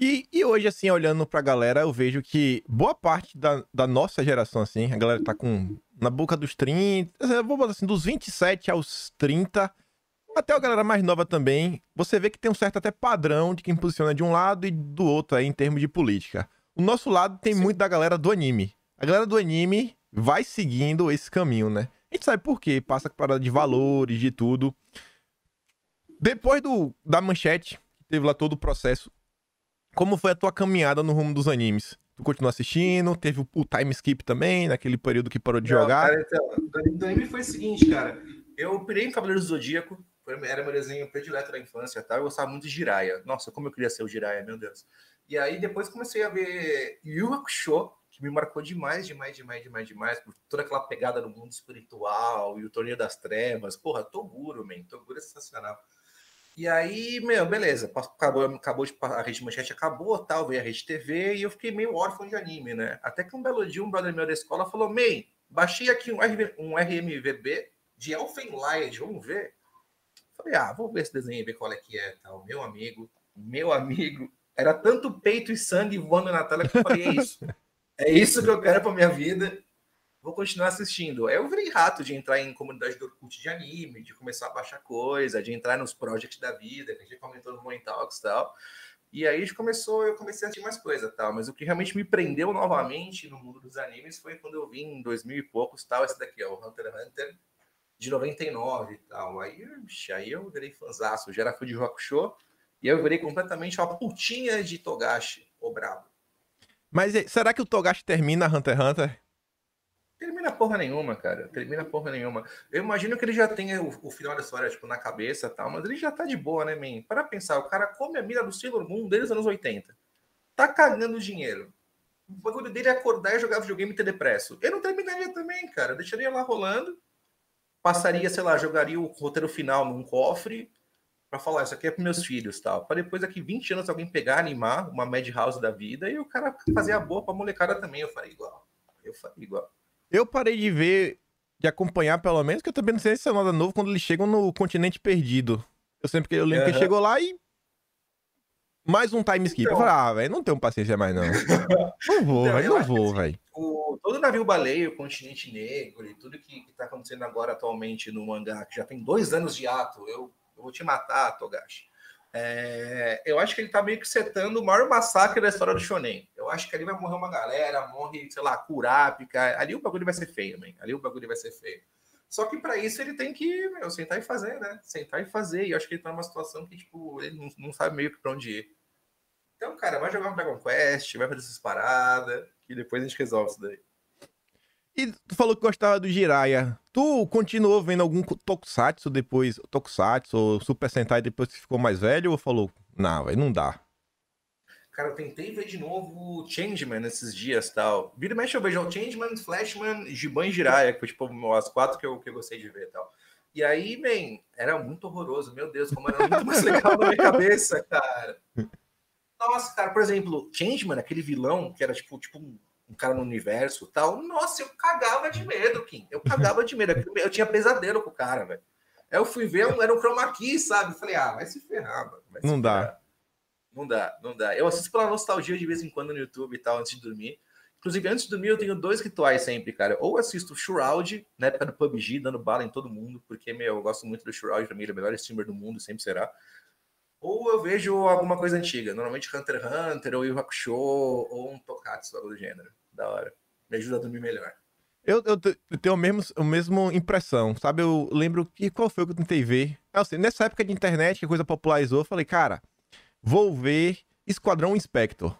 E, e hoje, assim, olhando pra galera, eu vejo que boa parte da, da nossa geração, assim, a galera tá com na boca dos 30, eu vou botar assim, dos 27 aos 30, até a galera mais nova também, você vê que tem um certo até padrão de quem posiciona de um lado e do outro aí em termos de política. O nosso lado tem Sim. muito da galera do anime. a galera do anime vai seguindo esse caminho, né? A gente sabe por quê, passa parada de valores, de tudo. Depois do, da manchete, teve lá todo o processo, como foi a tua caminhada no rumo dos animes? Tu continuou assistindo? Teve o, o time skip também, naquele período que parou de Não, jogar? Cara, então, do anime foi o seguinte, cara. Eu pirei em Cavaleiro do Zodíaco, era meu desenho predileto da infância, tá? Eu gostava muito de Jiraiya. Nossa, como eu queria ser o Jiraiya, meu Deus. E aí depois comecei a ver Yu Hakusho, que me marcou demais, demais, demais, demais, demais, por toda aquela pegada no mundo espiritual e o Torneio das Trevas. Porra, Toguro, man. Toguro é sensacional. E aí, meu, beleza, acabou, acabou de, a rede manchete acabou, tal, veio a rede TV e eu fiquei meio órfão de anime, né? Até que um belo dia, um brother meu da escola falou: Mei, baixei aqui um, RV, um RMVB de Elfenlied, vamos ver? Falei, ah, vou ver esse desenho e ver qual é que é, tal. Meu amigo, meu amigo, era tanto peito e sangue voando na tela que eu falei, é isso. É isso que eu quero para minha vida vou continuar assistindo. Aí eu virei rato de entrar em comunidade do Orkut de anime, de começar a baixar coisa, de entrar nos projects da vida, que a gente comentou no Moin Talks e tal. E aí começou, eu comecei a assistir mais coisa tal. Mas o que realmente me prendeu novamente no mundo dos animes foi quando eu vi em 2000 e poucos tal, esse daqui, ó, o Hunter x Hunter de 99 e tal. Aí, aí eu virei fanzaço, já era fã de Show e eu virei completamente uma putinha de Togashi, o brabo. Mas será que o Togashi termina Hunter x Hunter? Termina porra nenhuma, cara. Termina porra nenhuma. Eu imagino que ele já tenha o, o final da história, tipo, na cabeça tal, mas ele já tá de boa, né, man? Para pensar, o cara come a mira do Sailor Moon desde os anos 80. Tá cagando dinheiro. O bagulho dele é acordar e jogar videogame e ter depresso. Eu não terminaria também, cara. deixaria lá rolando. Passaria, sei lá, jogaria o roteiro final num cofre para falar, isso aqui é para meus filhos, tal. Para depois daqui 20 anos alguém pegar, animar uma Madhouse da vida e o cara fazer a boa pra molecada também. Eu faria igual. Eu faria igual. Eu parei de ver, de acompanhar pelo menos, que eu também não sei se é nada novo quando eles chegam no continente perdido. Eu sempre eu lembro uhum. que ele chegou lá e. Mais um time skip. Então... Eu falei, ah, velho, não tenho paciência mais, não. não vou, velho, não vou, velho. Assim, todo navio baleio, o continente negro e tudo que, que tá acontecendo agora atualmente no mangá, que já tem dois anos de ato, eu, eu vou te matar, Togashi. É, eu acho que ele tá meio que setando o maior massacre da história do Shonen. Eu acho que ali vai morrer uma galera, morre, sei lá, Kurapika. Ali o bagulho vai ser feio, man. Ali o bagulho vai ser feio. Só que para isso ele tem que meu, sentar e fazer, né? Sentar e fazer. E eu acho que ele tá numa situação que, tipo, ele não, não sabe meio que pra onde ir. Então, cara, vai jogar um Dragon Quest, vai fazer essas paradas, e depois a gente resolve isso daí. E tu falou que gostava do Jiraiya. Tu continuou vendo algum Tokusatsu depois, Tokusatsu ou Super Sentai depois que ficou mais velho ou falou, não, vai não dá? Cara, eu tentei ver de novo Changeman esses dias tal. Vira mexe eu vejo o Changeman, Flashman, Giban e Jiraiya, que foi tipo as quatro que eu, que eu gostei de ver tal. E aí, man, era muito horroroso. Meu Deus, como era muito mais legal na minha cabeça, cara. Nossa, cara, por exemplo, Changeman, aquele vilão que era tipo, tipo um um cara no universo tal. Nossa, eu cagava de medo, Kim. Eu cagava de medo. Eu tinha pesadelo com o cara, velho. Aí eu fui ver, era um chroma key, sabe? Falei, ah, vai se ferrar, mano. não se dá. Ferrar. Não dá, não dá. Eu assisto pela nostalgia de vez em quando no YouTube e tal, antes de dormir. Inclusive, antes de dormir, eu tenho dois rituais sempre, cara. Ou assisto Shroud, na época do PUBG, dando bala em todo mundo, porque, meu, eu gosto muito do Shroud, pra mim, ele é o melhor streamer do mundo, sempre será. Ou eu vejo alguma coisa antiga, normalmente Hunter x Hunter, ou Yu Hakusho, ou um Tokatsu, algo do gênero da hora. Me ajuda a dormir melhor. Eu, eu, eu tenho a mesma, a mesma impressão, sabe? Eu lembro que qual foi o que eu tentei ver. Assim, nessa época de internet, que a coisa popularizou, eu falei, cara, vou ver Esquadrão Inspector.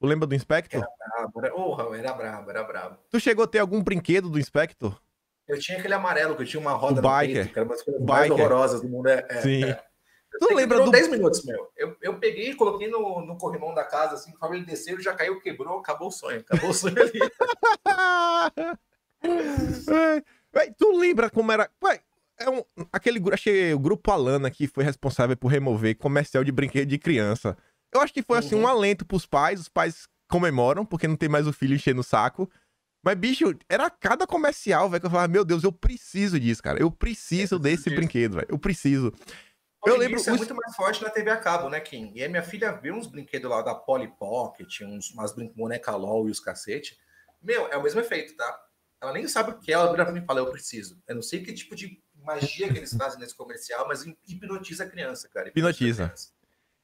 Tu lembra do Inspector? Era brabo, era, oh, era brabo, era brabo. Tu chegou a ter algum brinquedo do Inspector? Eu tinha aquele amarelo, que eu tinha uma roda o no biker. peito, que era uma das coisas mais horrorosas do mundo. É, é Sim. É. Tu lembra do... 10 minutos, meu. Eu, eu peguei e coloquei no, no corrimão da casa, assim, conforme ele desceu, já caiu, quebrou, acabou o sonho. Acabou o sonho ali. é, tu lembra como era... Ué, é um, aquele achei o grupo Alana que foi responsável por remover comercial de brinquedo de criança. Eu acho que foi assim uhum. um alento pros pais, os pais comemoram porque não tem mais o filho enchendo o saco. Mas bicho, era cada comercial, velho, que eu falava, meu Deus, eu preciso disso, cara. Eu preciso desse disso. brinquedo, velho. Eu preciso. Eu lembro isso é muito mais forte na TV a cabo, né, Kim? E a minha filha vê uns brinquedos lá da Polly Pocket, uns, umas boneca LOL e os cacete. Meu, é o mesmo efeito, tá? Ela nem sabe o que é, ela vira pra mim e fala, eu preciso. Eu não sei que tipo de magia que eles fazem nesse comercial, mas hipnotiza a criança, cara. Hipnotiza. A criança.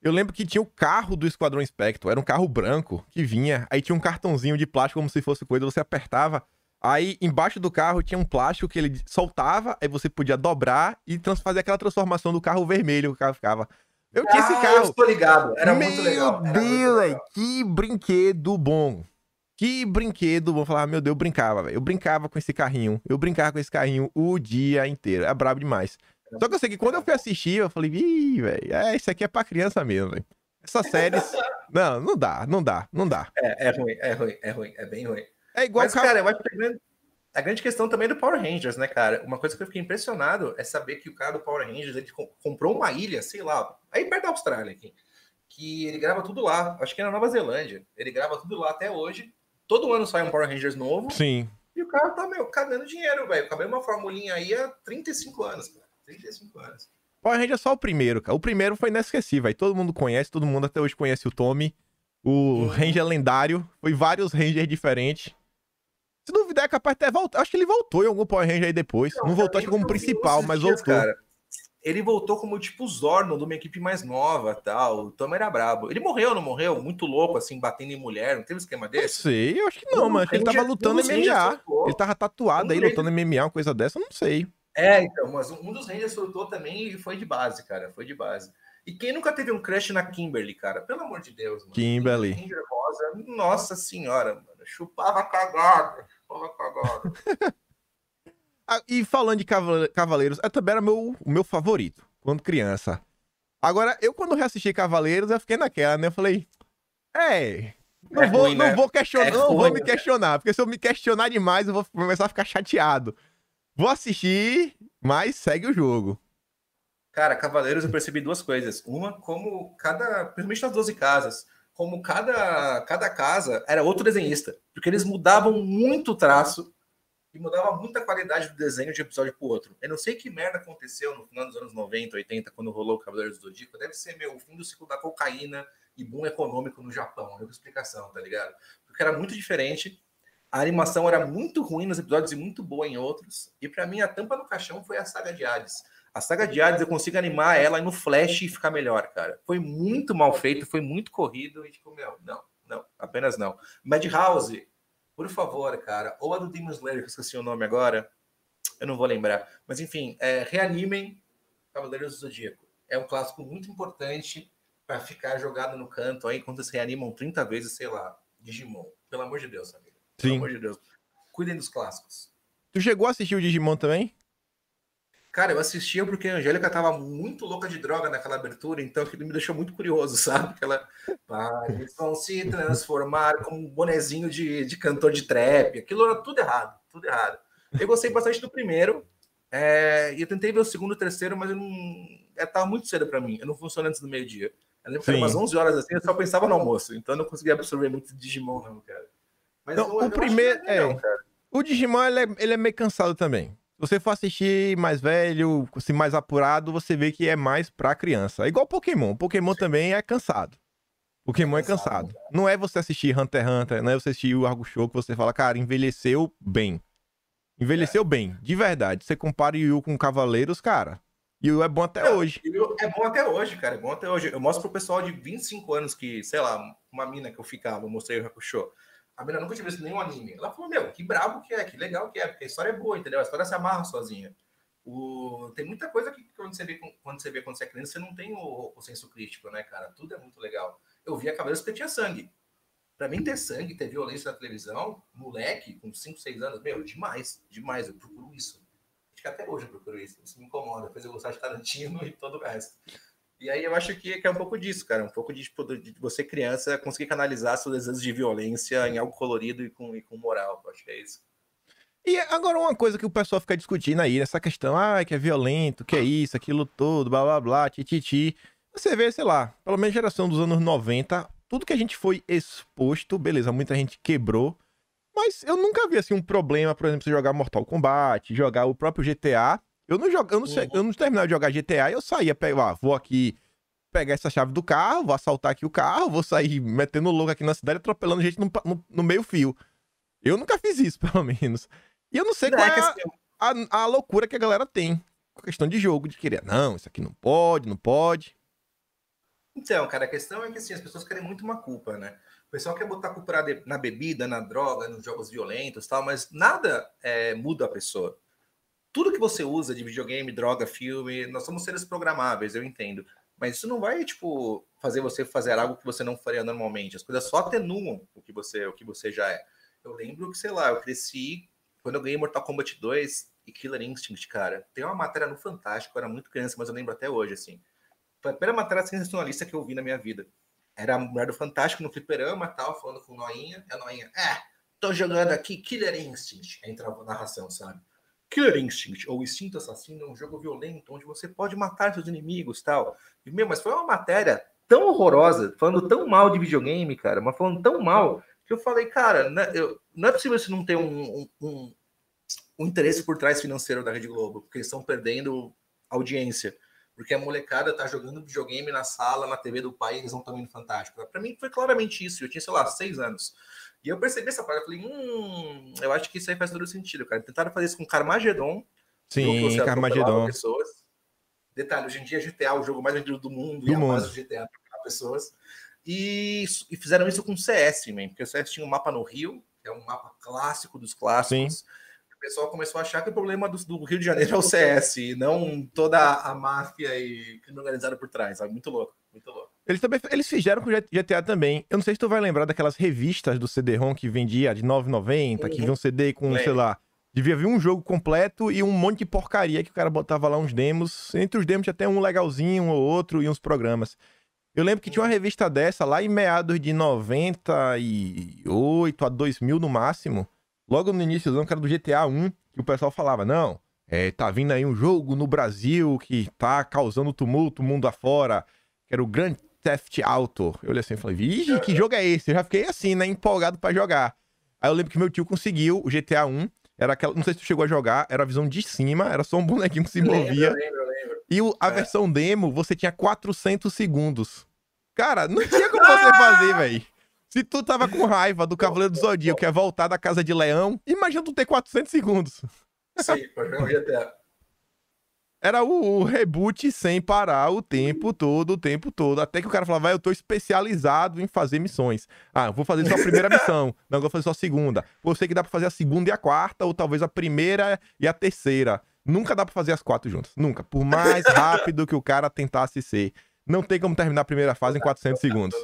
Eu lembro que tinha o carro do Esquadrão Spectre, era um carro branco que vinha, aí tinha um cartãozinho de plástico como se fosse coisa, você apertava, aí embaixo do carro tinha um plástico que ele soltava, aí você podia dobrar e fazer aquela transformação do carro vermelho, o carro ficava. Eu tinha esse carro. Eu tô ligado, era Meu muito legal. Era Deus, legal. que brinquedo bom. Que brinquedo bom. Falar, meu Deus, eu brincava, velho. Eu brincava com esse carrinho. Eu brincava com esse carrinho o dia inteiro. É brabo demais. Só que eu sei que quando eu fui assistir, eu falei, ih, velho, é, isso aqui é pra criança mesmo, velho. Essas séries. não, não dá, não dá, não dá. É, é ruim, é ruim, é ruim, é bem ruim. É igual Mas, ca- cara, eu acho que a grande, a grande questão também é do Power Rangers, né, cara? Uma coisa que eu fiquei impressionado é saber que o cara do Power Rangers ele com- comprou uma ilha, sei lá, aí perto da Austrália aqui, que ele grava tudo lá. Acho que é na Nova Zelândia. Ele grava tudo lá até hoje. Todo ano sai um Power Rangers novo. Sim. E o cara tá, meu, cagando dinheiro, velho. Acabei uma formulinha aí há 35 anos, cara. 35 anos. Power Ranger é só o primeiro, cara. O primeiro foi inesquecível. Aí todo mundo conhece, todo mundo até hoje conhece o Tommy. O Uhum. Ranger lendário. Foi vários Rangers diferentes. Se duvidar, é capaz de até voltar. Acho que ele voltou em algum Power Ranger aí depois. Não, voltou, acho que como principal, mas dias, voltou. Cara. Ele voltou como tipo Zorno, de uma equipe mais nova tal. O Tom era brabo. Ele morreu, não morreu? Muito louco, assim, batendo em mulher. Não teve um esquema Não desse? sei, eu acho que não, mano. Acho que ele tava lutando MMA. Ele tava tatuado Um aí, lutando MMA, uma coisa dessa, eu não sei. É, então, mas um dos Rangers soltou também e foi de base, cara. Foi de base. E quem nunca teve um crush na Kimberly, cara? Pelo amor de Deus, mano. Kimberly. Ranger Rosa, nossa senhora, mano. Chupava cagada. Chupava cagada. Ah, e falando de Caval- Cavaleiros, é, também era meu, o meu favorito, quando criança. Agora, eu quando reassisti Cavaleiros, eu fiquei naquela, né? Eu falei, é. Não, É vou, ruim, não né? vou questionar, É não vou ruim, me né? questionar, porque se eu me questionar demais, eu vou começar a ficar chateado. Vou assistir, mas segue o jogo. Cara, Cavaleiros eu percebi duas coisas. Uma, como cada, principalmente nas 12 casas, como cada, cada casa era outro desenhista. Porque eles mudavam muito o traço e mudava muita qualidade do desenho de episódio pro outro. Eu não sei que merda aconteceu no final dos anos 90, 80, quando rolou o Cavaleiros do Zodíaco. Deve ser, meu, o fim do ciclo da cocaína e boom econômico no Japão. Não explicação, tá ligado? Porque era muito diferente. A animação era muito ruim nos episódios e muito boa em outros. E pra mim, a tampa no caixão foi a saga de Hades. A saga de Hades eu consigo animar ela no flash e ficar melhor, cara. Foi muito mal feito, foi muito corrido e tipo, meu, não, não, apenas não. Madhouse, por favor, cara, ou a do Demon Slayer, que eu esqueci o nome agora, eu não vou lembrar. Mas enfim, é, reanimem Cavaleiros do Zodíaco. É um clássico muito importante para ficar jogado no canto aí enquanto eles reanimam 30 vezes, sei lá, Digimon. Pelo amor de Deus, amigo. Pelo Sim. amor de Deus. Cuidem dos clássicos. Tu chegou a assistir o Digimon também? Cara, eu assistia porque a Angélica tava muito louca de droga naquela abertura, então aquilo me deixou muito curioso, sabe? Que ela, "Ah, eles vão se transformar como um bonezinho de, de cantor de trap. Aquilo era tudo errado, tudo errado. Eu gostei bastante do primeiro, é, e eu tentei ver o segundo e o terceiro, mas eu não. É, tava muito cedo pra mim, eu não funciona antes do meio-dia. Eu lembro que umas 11 horas assim, eu só pensava no almoço, então eu não conseguia absorver muito Digimon, não, cara. Mas Não, eu- o eu primeiro- é é. cara. O Digimon, ele é, ele é meio cansado também. Se você for assistir mais velho, assim, mais apurado, você vê que é mais pra criança. É igual Pokémon. Pokémon também é cansado. Pokémon é Cansado, cansado. Não é você assistir Hunter x Hunter, não é você assistir o Argo Show que você fala, cara, envelheceu bem. Envelheceu bem, de verdade. Você compara o Yu com Cavaleiros, cara. E o é bom até Não, hoje. Eu- É bom até hoje, cara. É bom até hoje. Eu mostro pro pessoal de 25 anos que, sei lá, uma mina que eu ficava, eu mostrei o Hakusho. A mina nunca tinha visto nenhum anime. Ela falou, meu, que brabo que é, que legal que é, porque a história é boa, entendeu? A história se amarra sozinha. O... Tem muita coisa que quando você, vê, quando você vê quando você é criança, você não tem o, o senso crítico, né, cara? Tudo é muito legal. Eu via Cavaleiros porque tinha sangue. Pra mim, ter sangue, ter violência na televisão, moleque, com 5, 6 anos, meu, demais, demais. Eu procuro isso. Acho que até hoje eu procuro isso. Isso me incomoda. Depois eu gostar de Tarantino e todo o resto. E aí eu acho que, é um pouco disso, cara. Um pouco de, tipo, de você, criança, conseguir canalizar seus desejos de violência em algo colorido e com, e com moral. Eu acho que é isso. E agora uma coisa que o pessoal fica discutindo aí, nessa questão, ah, que é violento, que é isso, aquilo todo, blá blá blá, tititi. Você vê, sei lá, pelo menos geração dos anos 90, tudo que a gente foi exposto, beleza, muita gente quebrou, mas eu nunca vi assim um problema, por exemplo, você jogar Mortal Kombat, jogar o próprio GTA. Eu não jogo, eu não sei, Uhum. eu não terminava de jogar GTA, eu saía, pego, ah, vou aqui pegar essa chave do carro, vou assaltar aqui o carro, vou sair metendo louco aqui na cidade, atropelando gente no, no- no meio fio. Eu nunca fiz isso, pelo menos. E eu não sei Não, qual é é que a, a, a loucura que a galera tem com questão de jogo, de querer, não, isso aqui não pode, não pode. Então, cara, a questão é que assim, as pessoas querem muito uma culpa, né? O pessoal quer botar culpa na bebida, na droga, nos jogos violentos tal, mas nada é, muda a pessoa. Tudo que você usa de videogame, droga, filme, nós somos seres programáveis, eu entendo. Mas isso não vai, tipo, fazer você fazer algo que você não faria normalmente. As coisas só atenuam o que você, o que você já é. Eu lembro que, sei lá, eu cresci quando eu ganhei Mortal Kombat 2 e Killer Instinct, cara. Tem uma matéria no Fantástico, eu era muito criança, mas eu lembro até hoje, assim. Foi a primeira matéria sensacionalista que eu vi na minha vida. Era a mulher do Fantástico no fliperama, tal, falando com o Noinha. E a Noinha, é, tô jogando aqui Killer Instinct. Entrava na narração, sabe? Killer Instinct, ou Instinto Assassino, é um jogo violento, onde você pode matar seus inimigos tal. E, meu, mas foi uma matéria tão horrorosa, falando tão mal de videogame, cara, mas falando tão mal, que eu falei, cara, não é, eu, não é possível você não ter um, um, um, um interesse por trás financeiro da Rede Globo, porque eles estão perdendo audiência. Porque a molecada tá jogando videogame na sala, na TV do pai, eles não estão indo fantástico. Para mim foi claramente isso. Eu tinha, sei lá, seis anos. E eu percebi essa parte, eu falei, hum, eu acho que isso aí faz todo sentido, cara. Tentaram fazer isso com Carmageddon. Sim, Carmageddon. Pessoas. Detalhe, hoje em dia GTA é o jogo mais vendido do mundo, do e mundo. a GTA para pessoas. E, e, fizeram isso com CS, man, porque o CS tinha um mapa no Rio, que é um mapa clássico dos clássicos. Sim. O pessoal começou a achar que o problema do, do, Rio de Janeiro é o CS, e não toda a máfia e crime organizado por trás. Sabe? Muito louco, muito louco. Eles também eles fizeram com GTA também. Eu não sei se tu vai lembrar daquelas revistas do CD-ROM que vendia de 9,90, uhum. que vinha um CD com, sei lá, devia vir um jogo completo e um monte de porcaria que o cara botava lá uns demos. Entre os demos tinha até um legalzinho, um ou outro e uns programas. Eu lembro que tinha uma revista dessa lá em meados de 98 a 2000 no máximo. Logo no início do ano, que era do GTA 1, que o pessoal falava, não, é, tá vindo aí um jogo no Brasil que tá causando tumulto mundo afora, que era o Grand Theft Auto. Eu olhei assim e falei, vixe, que jogo é esse? Eu já fiquei assim, né, empolgado para jogar. Aí eu lembro que meu tio conseguiu o GTA 1, era aquela, não sei se tu chegou a jogar, era a visão de cima, era só um bonequinho que se movia. Lembro, lembro, lembro. E o, a é. versão demo, você tinha 400 segundos. Cara, não tinha como você fazer, velho. Se tu tava com raiva do Cavaleiro do Zodíaco, que é voltar da casa de leão, imagina tu ter 400 segundos. Sim, pra jogar o GTA. Era o, o, reboot sem parar o tempo todo, o tempo todo. Até que o cara falava, eu tô especializado em fazer missões. Ah, vou fazer só a primeira missão. Não, vou fazer só a segunda. Você que dá pra fazer a segunda e a quarta, ou talvez a primeira e a terceira. Nunca dá pra fazer as quatro juntas. Nunca. Por mais rápido que o cara tentasse ser. Não tem como terminar a primeira fase em 400 segundos.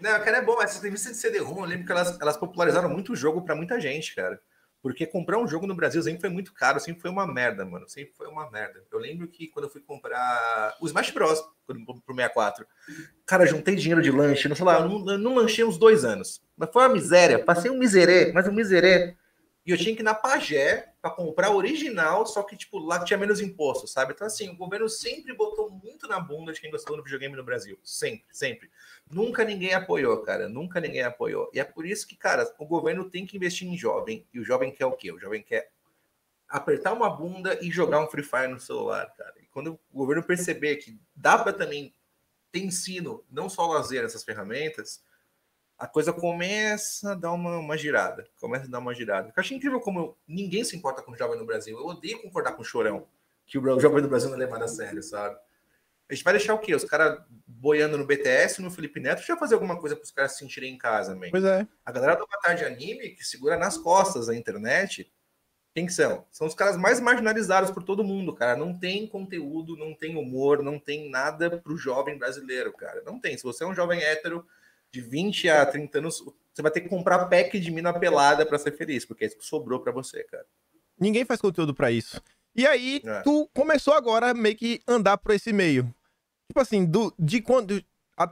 Não, cara, é bom. Essas revistas de CD-ROM, eu lembro que elas, elas popularizaram muito o jogo para muita gente, cara. Porque comprar um jogo no Brasil sempre foi muito caro, sempre foi uma merda, mano. Sempre foi uma merda. Eu lembro que quando eu fui comprar o Smash Bros. pro 64, cara, juntei dinheiro de lanche, não sei lá, não, não lanchei uns dois anos. Mas foi uma miséria. Passei um miserê, mas um miserê. E eu tinha que ir na Pagé para comprar original, só que, tipo, lá tinha menos imposto, sabe? Então, assim, o governo sempre botou muito na bunda de quem gostou do videogame no Brasil. Sempre, sempre. Nunca ninguém apoiou, cara. Nunca ninguém apoiou. E é por isso que, cara, o governo tem que investir em jovem. E o jovem quer o quê? O jovem quer apertar uma bunda e jogar um Free Fire no celular, cara. E quando o governo perceber que dá para também ter ensino, não só lazer essas ferramentas, a coisa começa a dar uma, uma girada. Começa a dar uma girada. Eu acho incrível como ninguém se importa com o jovem no Brasil. Eu odeio concordar com o chorão, que o jovem do Brasil não é levado a sério, sabe? A gente vai deixar o quê? Os caras boiando no BTS, no Felipe Neto, já fazer alguma coisa para os caras se sentirem em casa, man. Pois é. A galera do Batalha de Anime, que segura nas costas a internet, quem que são? São os caras mais marginalizados por todo mundo, cara. Não tem conteúdo, não tem humor, não tem nada pro jovem brasileiro, cara. Não tem. Se você é um jovem hétero, de 20 a 30 anos, você vai ter que comprar pack de mina pelada para ser feliz, porque é isso que sobrou para você, cara. Ninguém faz conteúdo para isso. E aí, é. tu começou agora meio que andar por esse meio. Tipo assim, do, de quando,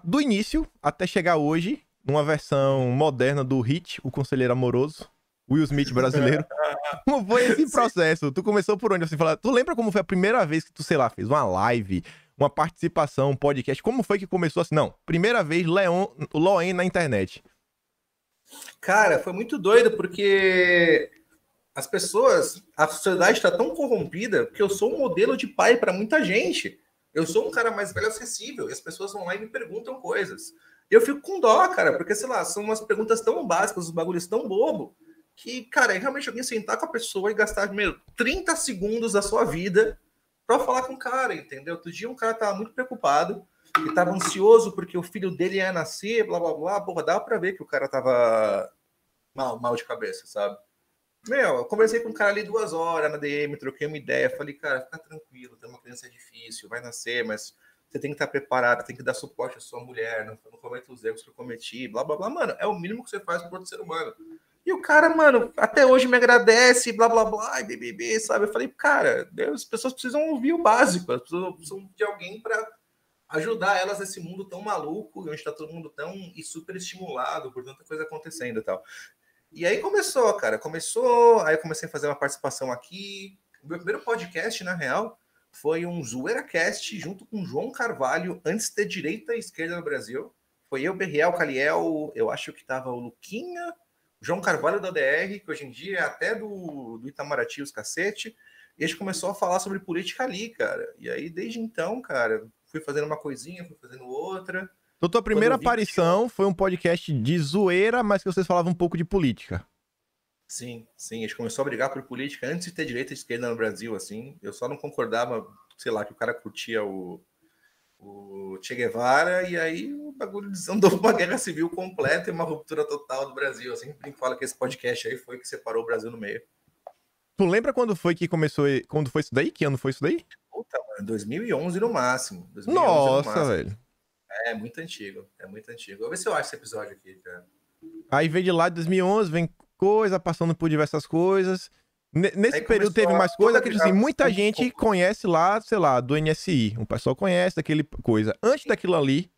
do início até chegar hoje, numa versão moderna do Hit, o Conselheiro Amoroso, Will Smith brasileiro. como foi esse processo? Tu começou por onde? Você fala, tu lembra como foi a primeira vez que tu, sei lá, fez uma live, uma participação, um podcast. Como foi que começou assim? Não, primeira vez Leon, Loen na internet. Cara, foi muito doido porque as pessoas, a sociedade está tão corrompida que eu sou um modelo de pai para muita gente. Eu sou um cara mais velho acessível e as pessoas vão lá e me perguntam coisas. Eu fico com dó, cara, porque sei lá, são umas perguntas tão básicas, os bagulhos tão bobo, que, cara, é realmente alguém sentar com a pessoa e gastar meio 30 segundos da sua vida para falar com o cara, entendeu? Outro dia um cara tava muito preocupado e tava ansioso porque o filho dele ia nascer, blá blá blá. Porra, dava pra ver que o cara tava mal, mal de cabeça, sabe? Meu, eu conversei com um cara ali duas horas na DM, troquei uma ideia, falei, cara, fica tranquilo, ter uma criança difícil, vai nascer, mas você tem que estar preparado, tem que dar suporte à sua mulher, não, não cometa os erros que eu cometi, blá blá blá. Mano, é o mínimo que você faz por outro ser humano. E o cara, mano, até hoje me agradece, blá blá blá, e BBB, sabe? Eu falei, cara, as pessoas precisam ouvir o básico, as pessoas precisam de alguém para ajudar elas nesse mundo tão maluco, onde está todo mundo tão e super estimulado por tanta coisa acontecendo e tal. E aí começou, cara, começou, aí eu comecei a fazer uma participação aqui. O meu primeiro podcast, na real, foi um Zoeira Cast junto com João Carvalho, antes de ter direita e esquerda no Brasil. Foi eu, Berriel, Caliel, eu acho que tava o Luquinha, João Carvalho da DR, que hoje em dia é até do, do Itamaraty, os cacete, e a gente começou a falar sobre política ali, cara. E aí, desde então, cara, fui fazendo uma coisinha, fui fazendo outra. Então, tua primeira aparição foi um podcast de zoeira, mas que vocês falavam um pouco de política. Sim, sim. A gente começou a brigar por política antes de ter direita e esquerda no Brasil, assim. Eu só não concordava, sei lá, que o cara curtia o, o Che Guevara, e aí o bagulho desandou uma guerra civil completa e uma ruptura total do Brasil. Assim, sempre fala que esse podcast aí foi que separou o Brasil no meio. Tu lembra quando foi que começou, quando foi isso daí? Que ano foi isso daí? Puta, mano, 2011 no máximo. 2011 Nossa, no máximo. velho. É muito antigo, é muito antigo. Vou ver se eu acho esse episódio aqui, cara. Aí vem de lá de 2011, vem coisa, passando por diversas coisas. Nesse Aí período teve mais coisa que, a- assim, muita gente conhece lá, sei lá, do NSI. Um pessoal conhece daquele coisa. Antes daquilo ali,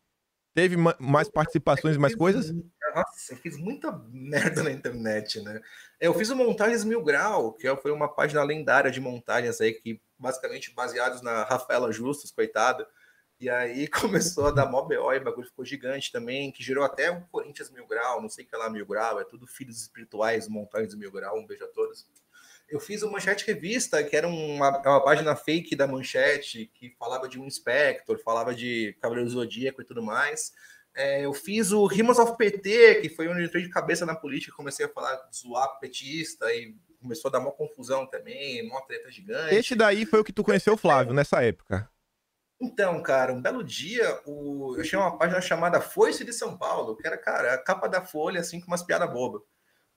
teve ma- mais participações, mais coisas? Nossa, eu fiz muita merda na internet, né? Eu fiz o Montagens Mil Grau, que é- foi uma página lendária de montagens aí, que basicamente baseados na Rafaela Justus, coitada. E aí começou a dar mó BO e o bagulho ficou gigante também, que gerou até o Corinthians Mil Grau, não sei o que lá Mil Grau, é tudo filhos espirituais, Montagens Mil Grau, um beijo a todos. Eu fiz o Manchete Revista, que era uma, uma página fake da Manchete, que falava de um inspector, falava de Cavaleiro Zodíaco e tudo mais. É, eu fiz o Rimas of PT, que foi onde eu entrei de cabeça na política, comecei a falar, zoar petista e começou a dar uma confusão também, uma treta gigante. Esse daí foi o que tu conheceu o Flávio nessa época. Então, cara, um belo dia, o... eu tinha uma página chamada Foice de São Paulo, que era, cara, a capa da Folha, assim, com umas piadas bobas.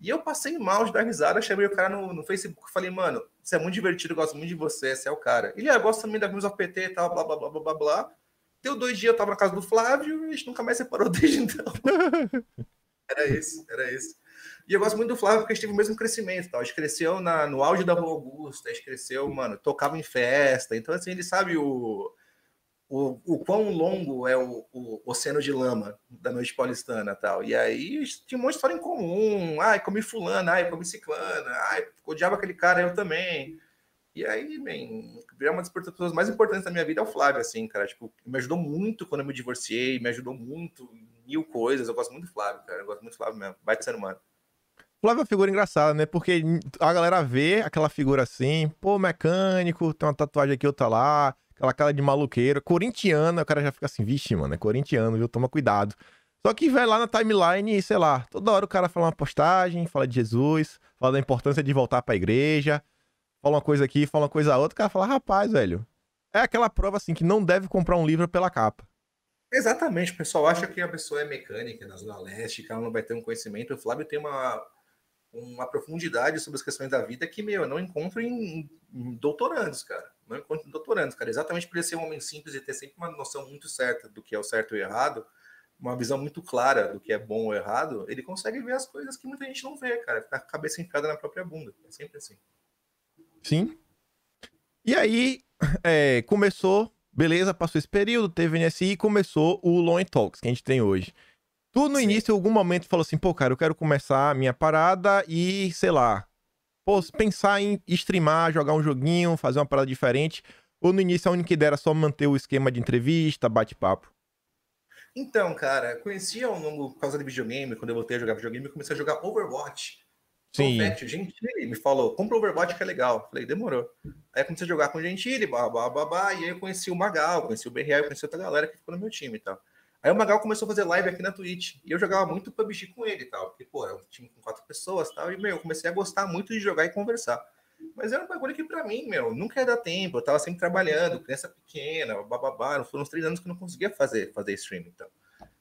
E eu passei mal de dar risada, chamei o cara no, no Facebook e falei, mano, você é muito divertido, eu gosto muito de você, você é o cara. Ele, ah, gosta também da Rimas of PT e tal, blá, blá, blá, blá, blá, blá. Deu dois dias, eu tava na casa do Flávio e a gente nunca mais separou desde então. Era isso, era isso. E eu gosto muito do Flávio porque a gente teve o mesmo crescimento. Tal. A gente cresceu na, no auge da Rua Augusta, a gente cresceu, mano, tocava em festa. Então, assim, ele sabe o, o, o quão longo é o, o oceano de lama da noite paulistana tal. E aí tinha um de história em comum. Ai, comi fulana, ai, comi ciclana, ai, odiava aquele cara, eu também. E aí, bem, virar uma das pessoas mais importantes da minha vida é o Flávio, assim, cara. Tipo, me ajudou muito quando eu me divorciei, me ajudou muito mil coisas. Eu gosto muito do Flávio, cara. Eu gosto muito do Flávio mesmo. Vai de ser humano. Flávio é uma figura engraçada, né? Porque a galera vê aquela figura assim, pô, mecânico, tem uma tatuagem aqui, outra lá, aquela cara de maluqueiro, corintiana, o cara já fica assim, vixe, mano, é corintiano, viu? Toma cuidado. Só que vai lá na timeline e, sei lá, toda hora o cara fala uma postagem, fala de Jesus, fala da importância de voltar pra igreja, fala uma coisa aqui, fala uma coisa outra, o cara fala, rapaz, velho, é aquela prova assim que não deve comprar um livro pela capa. Exatamente, o pessoal acha que a pessoa é mecânica na Zona Leste, que ela não vai ter um conhecimento. O Flávio tem uma, uma profundidade sobre as questões da vida que, meu, eu não encontro em, em doutorandos, cara. Não encontro doutorandos, cara. Exatamente por ele ser um homem simples e ter sempre uma noção muito certa do que é o certo e o errado, uma visão muito clara do que é bom ou errado, ele consegue ver as coisas que muita gente não vê, cara. Com a cabeça enfiada na própria bunda. É sempre assim. Sim. E aí, é, começou, beleza, passou esse período, teve NSI e começou o Long Talks que a gente tem hoje. Tu, no Sim. início, em algum momento, falou assim, pô, cara, eu quero começar a minha parada e, sei lá, pô, pensar em streamar, jogar um joguinho, fazer uma parada diferente. Ou no início a única ideia era só manter o esquema de entrevista, bate-papo? Então, cara, conheci ao longo, por causa de videogame, quando eu voltei a jogar videogame, eu comecei a jogar Overwatch. Sim. Confete, o Gentili me falou, compra o Overwatch que é legal. Falei, demorou. Aí eu comecei a jogar com o Gentili, babá, babá, e aí eu conheci o Magal, conheci o BRL, conheci outra galera que ficou no meu time e tal. Aí o Magal começou a fazer live aqui na Twitch, e eu jogava muito PUBG com ele e tal, porque, pô, era um time com quatro pessoas e tal, e, meu, eu comecei a gostar muito de jogar e conversar. Mas era um bagulho que pra mim, meu, nunca ia dar tempo. Eu tava sempre trabalhando, criança pequena, bababá. Foram uns três anos que eu não conseguia fazer, fazer streaming, então.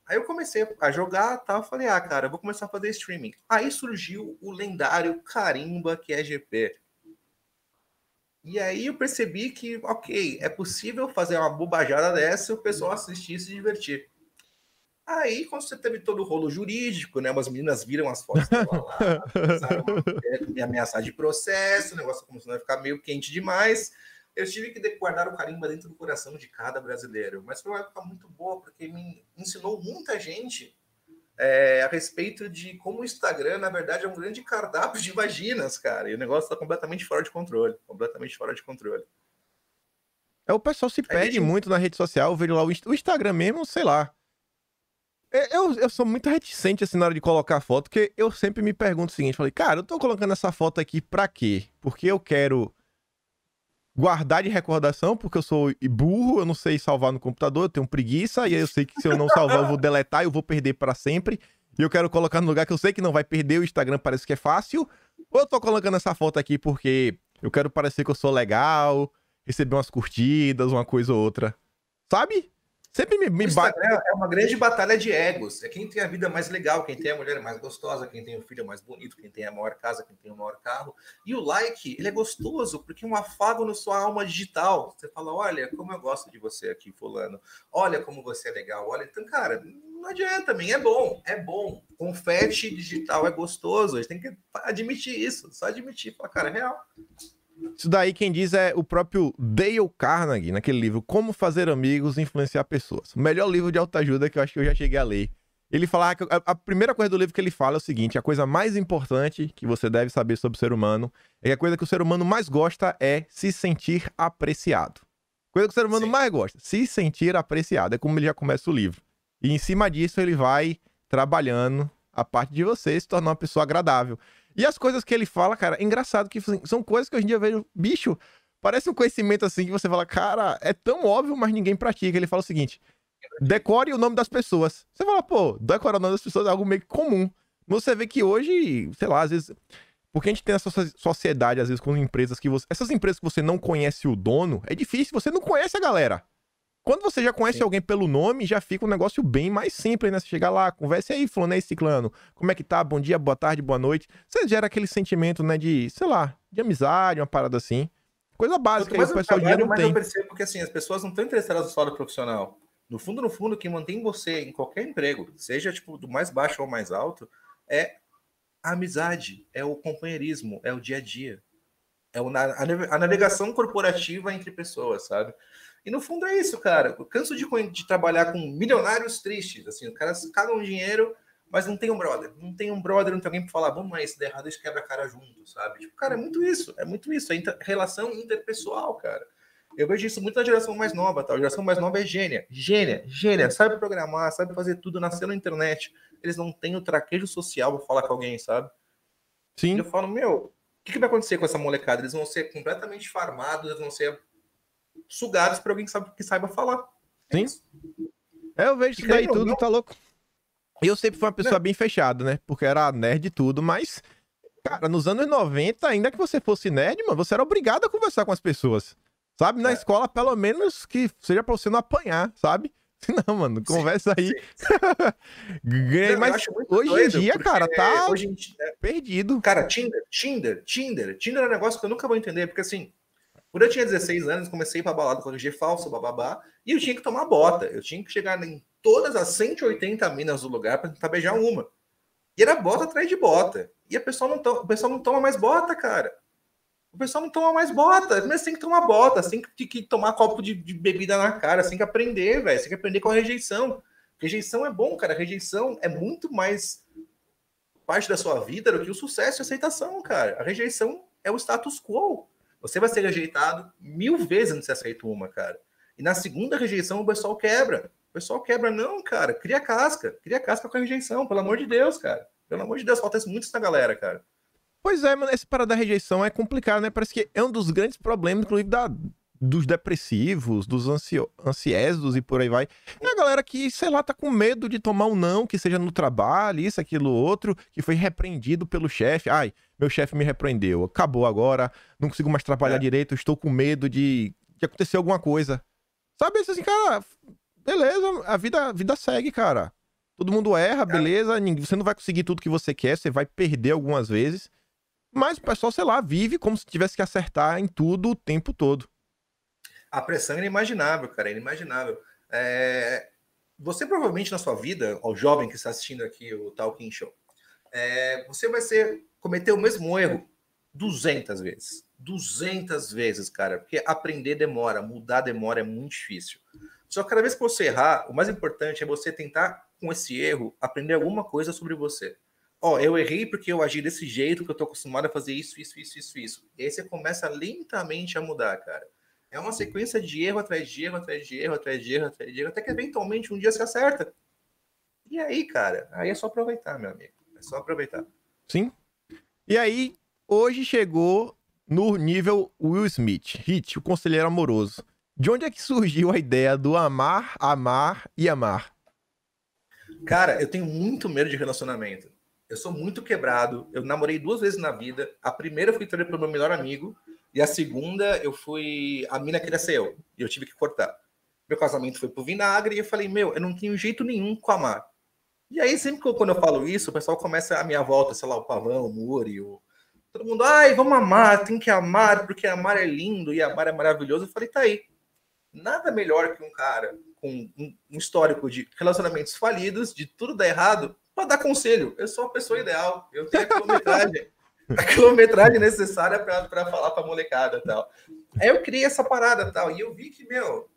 Aí eu comecei a jogar tal, falei, ah, cara, eu vou começar a fazer streaming. Aí surgiu o lendário Carimba QGP. E aí eu percebi que, ok, é possível fazer uma bobajada dessa e o pessoal assistir e se divertir. Aí, quando você teve todo o rolo jurídico, né? Umas meninas viram as fotos lá, começaram a me ameaçar de processo, o negócio começou a ficar meio quente demais. Eu tive que guardar o carimba dentro do coração de cada brasileiro. Mas foi uma época muito boa, porque me ensinou muita gente é, a respeito de como o Instagram, na verdade, é um grande cardápio de vaginas, cara. E o negócio está completamente fora de controle. Completamente fora de controle. É, o pessoal se perde gente... muito na rede social. Eu vejo lá o Instagram mesmo, sei lá. É, eu, eu sou muito reticente assim na hora de colocar foto, porque eu sempre me pergunto o seguinte: falei, cara, eu tô colocando essa foto aqui pra quê? Porque eu quero guardar de recordação, porque eu sou burro, eu não sei salvar no computador, eu tenho preguiça, e aí eu sei que se eu não salvar, eu vou deletar, eu vou perder para sempre. E eu quero colocar no lugar que eu sei que não vai perder, o Instagram parece que é fácil. Ou eu tô colocando essa foto aqui porque eu quero parecer que eu sou legal, receber umas curtidas, uma coisa ou outra. Sabe? Sempre me, me bate. É uma grande batalha de egos. É quem tem a vida mais legal, quem tem a mulher mais gostosa, quem tem o filho mais bonito, quem tem a maior casa, quem tem o maior carro. E o like, ele é gostoso, porque é um afago na sua alma digital. Você fala: olha, como eu gosto de você aqui, Fulano. Olha como você é legal. Olha, então, cara, não adianta também. É bom, é bom. Confete digital é gostoso. A gente tem que admitir isso. Só admitir. Falar, cara, é real. Isso daí quem diz é o próprio Dale Carnegie, naquele livro Como Fazer Amigos e Influenciar Pessoas. O melhor livro de autoajuda que eu acho que eu já cheguei a ler. Ele fala que a, primeira coisa do livro que ele fala é o seguinte: a coisa mais importante que você deve saber sobre o ser humano é que a coisa que o ser humano mais gosta é se sentir apreciado. Coisa que o ser humano Sim. mais gosta, se sentir apreciado. É como ele já começa o livro. E em cima disso ele vai trabalhando a parte de você se tornar uma pessoa agradável. E as coisas que ele fala, cara, é engraçado que assim, são coisas que hoje em dia eu vejo, bicho, parece um conhecimento assim que você fala, cara, é tão óbvio, mas ninguém pratica. Ele fala o seguinte: decore o nome das pessoas. Você fala, pô, decorar o nome das pessoas é algo meio comum. Você vê que hoje, sei lá, às vezes. Porque a gente tem essa sociedade, às vezes, com empresas que você. Essas empresas que você não conhece o dono, é difícil, você não conhece a galera. Quando você já conhece Sim. alguém pelo nome, já fica um negócio bem mais simples, né? Você chega lá, conversa aí, fulano, aí, ciclano. Como é que tá? Bom dia, boa tarde, boa noite. Você gera aquele sentimento, né, de, sei lá, de amizade, uma parada assim. Coisa básica aí o pessoal trabalho, não mas tem. eu percebo que, assim, as pessoas não estão interessadas no lado profissional. No fundo, no fundo, o que mantém você em qualquer emprego, seja, tipo, do mais baixo ou mais alto, é a amizade, é o companheirismo, é o dia a dia. É a navegação corporativa entre pessoas, sabe? E no fundo é isso, cara. Eu canso de, de trabalhar com milionários tristes. Assim, os caras cagam dinheiro, mas não tem um brother. Não tem um brother, não tem alguém para falar, vamos mas se der errado, a gente quebra a cara junto, sabe? Tipo, cara, é muito isso. É muito isso. É inter relação interpessoal, cara. Eu vejo isso muito na geração mais nova, tá? A geração mais nova é gênia. Gênia, gênia. Sabe programar, sabe fazer tudo, nasceu na internet. Eles não têm o traquejo social para falar com alguém, sabe? Sim. E eu falo, meu, o que, que vai acontecer com essa molecada? Eles vão ser completamente farmados, eles vão ser sugados para alguém que, sabe, que saiba falar. Sim. É, eu vejo isso daí tudo, não. tá louco. Eu sempre fui uma pessoa não. bem fechada, né? Porque era nerd e tudo, mas, cara, nos anos 90, ainda que você fosse nerd, mano, você era obrigado a conversar com as pessoas. Sabe? Na é. escola, pelo menos que seja pra você não apanhar, sabe? Não, mano, conversa sim, aí. Ganhei, mas hoje em dia, cara, tá hoje em dia, é perdido. Cara, Tinder, Tinder, Tinder, Tinder é um negócio que eu nunca vou entender, porque assim, quando eu tinha 16 anos, comecei para balada com RG falso, bababá, e eu tinha que tomar bota. Eu tinha que chegar em todas as 180 minas do lugar para tentar beijar uma. E era bota atrás de bota. E a pessoa não, to o pessoal não toma mais bota, cara. O pessoal não toma mais bota. Mas tem que tomar bota, tem que, que tomar copo de, de, bebida na cara, tem que aprender, velho. Tem que aprender com a rejeição. Rejeição é bom, cara. Rejeição é muito mais parte da sua vida do que o sucesso e aceitação, cara. A rejeição é o status quo. Você vai ser rejeitado mil vezes antes de aceito uma, cara. E na segunda rejeição o pessoal quebra. O pessoal quebra, não, cara. Cria casca. Cria casca com a rejeição, pelo amor de Deus, cara. Pelo amor de Deus, falta muito isso na galera, cara. Pois é, mano, esse parada da rejeição é complicado, né? Parece que é um dos grandes problemas, inclusive, da, dos depressivos, dos ansio, ansiesos e por aí vai. É a galera que, sei lá, tá com medo de tomar um não, que seja no trabalho, isso, aquilo, outro, que foi repreendido pelo chefe. Ai, meu chefe me repreendeu, acabou agora, não consigo mais trabalhar é. direito, estou com medo de, de acontecer alguma coisa. Sabe, assim, cara, beleza, a vida, a vida segue, cara. Todo mundo erra, beleza, você não vai conseguir tudo que você quer, você vai perder algumas vezes. Mas o pessoal, sei lá, vive como se tivesse que acertar em tudo o tempo todo a pressão é inimaginável, cara, é inimaginável. É... Você provavelmente na sua vida, ao jovem que está assistindo aqui o Talking Show, é... você vai ser cometer o mesmo erro 200 vezes. 200 vezes, cara, porque aprender demora, mudar demora, é muito difícil. Só que cada vez que você errar, o mais importante é você tentar, com esse erro, aprender alguma coisa sobre você. Ó, oh, eu errei porque eu agi desse jeito, que eu tô acostumado a fazer isso, isso, isso, isso, isso. E aí você começa lentamente a mudar, cara. É uma sequência de erro atrás de erro, atrás de erro, atrás de erro, atrás de erro, até que eventualmente um dia se acerta. E aí, cara, aí é só aproveitar, meu amigo. É só aproveitar. Sim. E aí, hoje chegou no nível Will Smith, Hit, o conselheiro amoroso. De onde é que surgiu a ideia do amar, amar e amar? Cara, eu tenho muito medo de relacionamento. Eu sou muito quebrado. Eu namorei duas vezes na vida. A primeira eu fui traído pelo meu melhor amigo. E a segunda, eu fui. A mina queria ser eu. E eu tive que cortar. Meu casamento foi pro vinagre. E eu falei, meu, eu não tenho jeito nenhum com amar. E aí, sempre que eu, quando eu falo isso, o pessoal começa a minha volta, sei lá, o Pavão, o Muri, o... todo mundo, ai, vamos amar, tem que amar, porque amar é lindo e amar é maravilhoso. Eu falei, tá aí. Nada melhor que um cara com um, um histórico de relacionamentos falidos, de tudo dar errado, para dar conselho. Eu sou a pessoa ideal, eu tenho a quilometragem. A quilometragem necessária para falar para molecada e tal. Aí eu criei essa parada tal, e eu vi que, meu,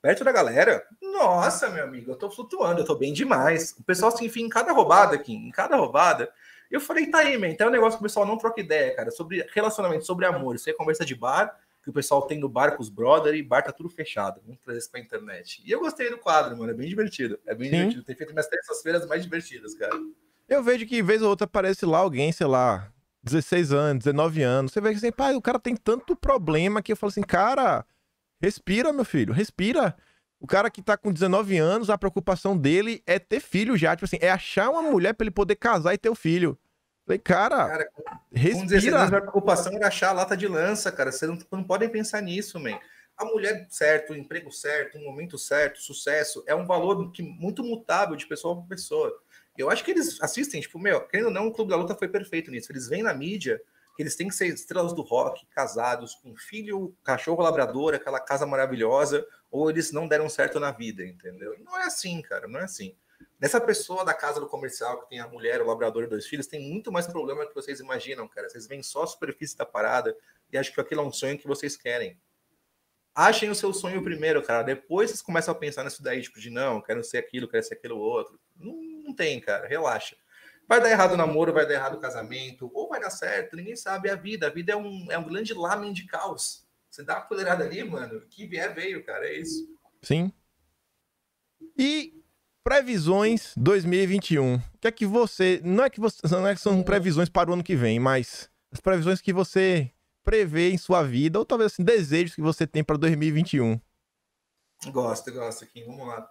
perto da galera, nossa, meu amigo, eu tô flutuando, eu tô bem demais. O pessoal se enfia em cada roubada aqui, em cada roubada. Eu falei, tá aí, man, então é um negócio que o pessoal não troca ideia, cara, sobre relacionamento, sobre amor. Isso aí é conversa de bar, que o pessoal tem no bar com os brother e bar tá tudo fechado. Vamos trazer isso pra internet. E eu gostei do quadro, mano, é bem divertido. É bem Sim. divertido. Tem feito minhas terças-feiras mais divertidas, cara. Eu vejo que, vez ou outra, aparece lá alguém, sei lá, 16 anos, 19 anos. Você vê que assim, pai, o cara tem tanto problema que eu falo assim, cara, respira, meu filho, respira. O cara que tá com 19 anos, a preocupação dele é ter filho já. Tipo assim, é achar uma mulher para ele poder casar e ter o um filho. Falei, cara, cara respira. Com 16 anos, a preocupação era achar a lata de lança, cara. Vocês não, não podem pensar nisso, man. A mulher certo, o emprego certo, o momento certo, sucesso, é um valor que, muito mutável de pessoa para pessoa. Eu acho que eles assistem, tipo, meu, querendo ou não, o Clube da Luta foi perfeito nisso. Eles vêm na mídia que eles têm que ser estrelas do rock, casados, com filho, cachorro labrador, aquela casa maravilhosa, ou eles não deram certo na vida, entendeu? Não é assim, cara, não é assim. Nessa pessoa da casa do comercial que tem a mulher, o labrador e dois filhos, tem muito mais problema que vocês imaginam, cara. Vocês veem só a superfície da parada e acham que aquilo é um sonho que vocês querem. Achem o seu sonho primeiro, cara. Depois vocês começam a pensar nisso daí, tipo, de não, quero ser aquilo, quero ser aquilo outro. Não, não tem, cara. Relaxa. Vai dar errado o namoro, vai dar errado o casamento, ou vai dar certo, ninguém sabe. É a vida. A vida é um, é um grande lamen de caos. Você dá uma colherada ali, mano, que vier veio, cara. É isso. Sim. E previsões 2021. O que é que você. Não é que, você, não é que são previsões para o ano que vem, mas as previsões que você prevê em sua vida, ou talvez assim, desejos que você tem para 2021. Gosto, gosto aqui. Vamos lá.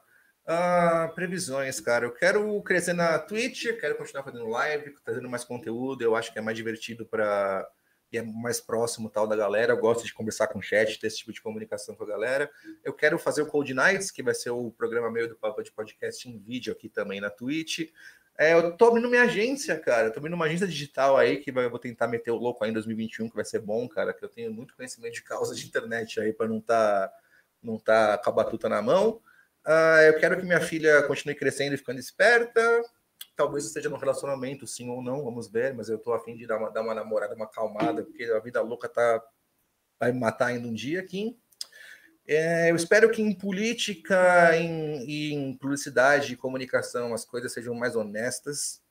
Uh, previsões, cara. Eu quero crescer na Twitch, quero continuar fazendo live, trazendo mais conteúdo. Eu acho que é mais divertido para e é mais próximo tal da galera. Eu gosto de conversar com o chat, ter esse tipo de comunicação com a galera. Eu quero fazer o Cold Nights, que vai ser o programa meio do Papo de Podcast em vídeo aqui também na Twitch. É, eu tô abrindo minha agência, cara. Eu tô abrindo uma agência digital aí que vai, eu vou tentar meter o louco aí em 2021, que vai ser bom, cara. Que eu tenho muito conhecimento de causa de internet aí para não tá, não tá com a batuta na mão. Uh, eu quero que minha filha continue crescendo e ficando esperta. Talvez esteja no relacionamento, sim ou não, vamos ver. Mas eu tô afim de dar uma, dar uma namorada, uma calmada, porque a vida louca tá vai me matar ainda um dia aqui. É, eu espero que em política e em, em publicidade e comunicação as coisas sejam mais honestas.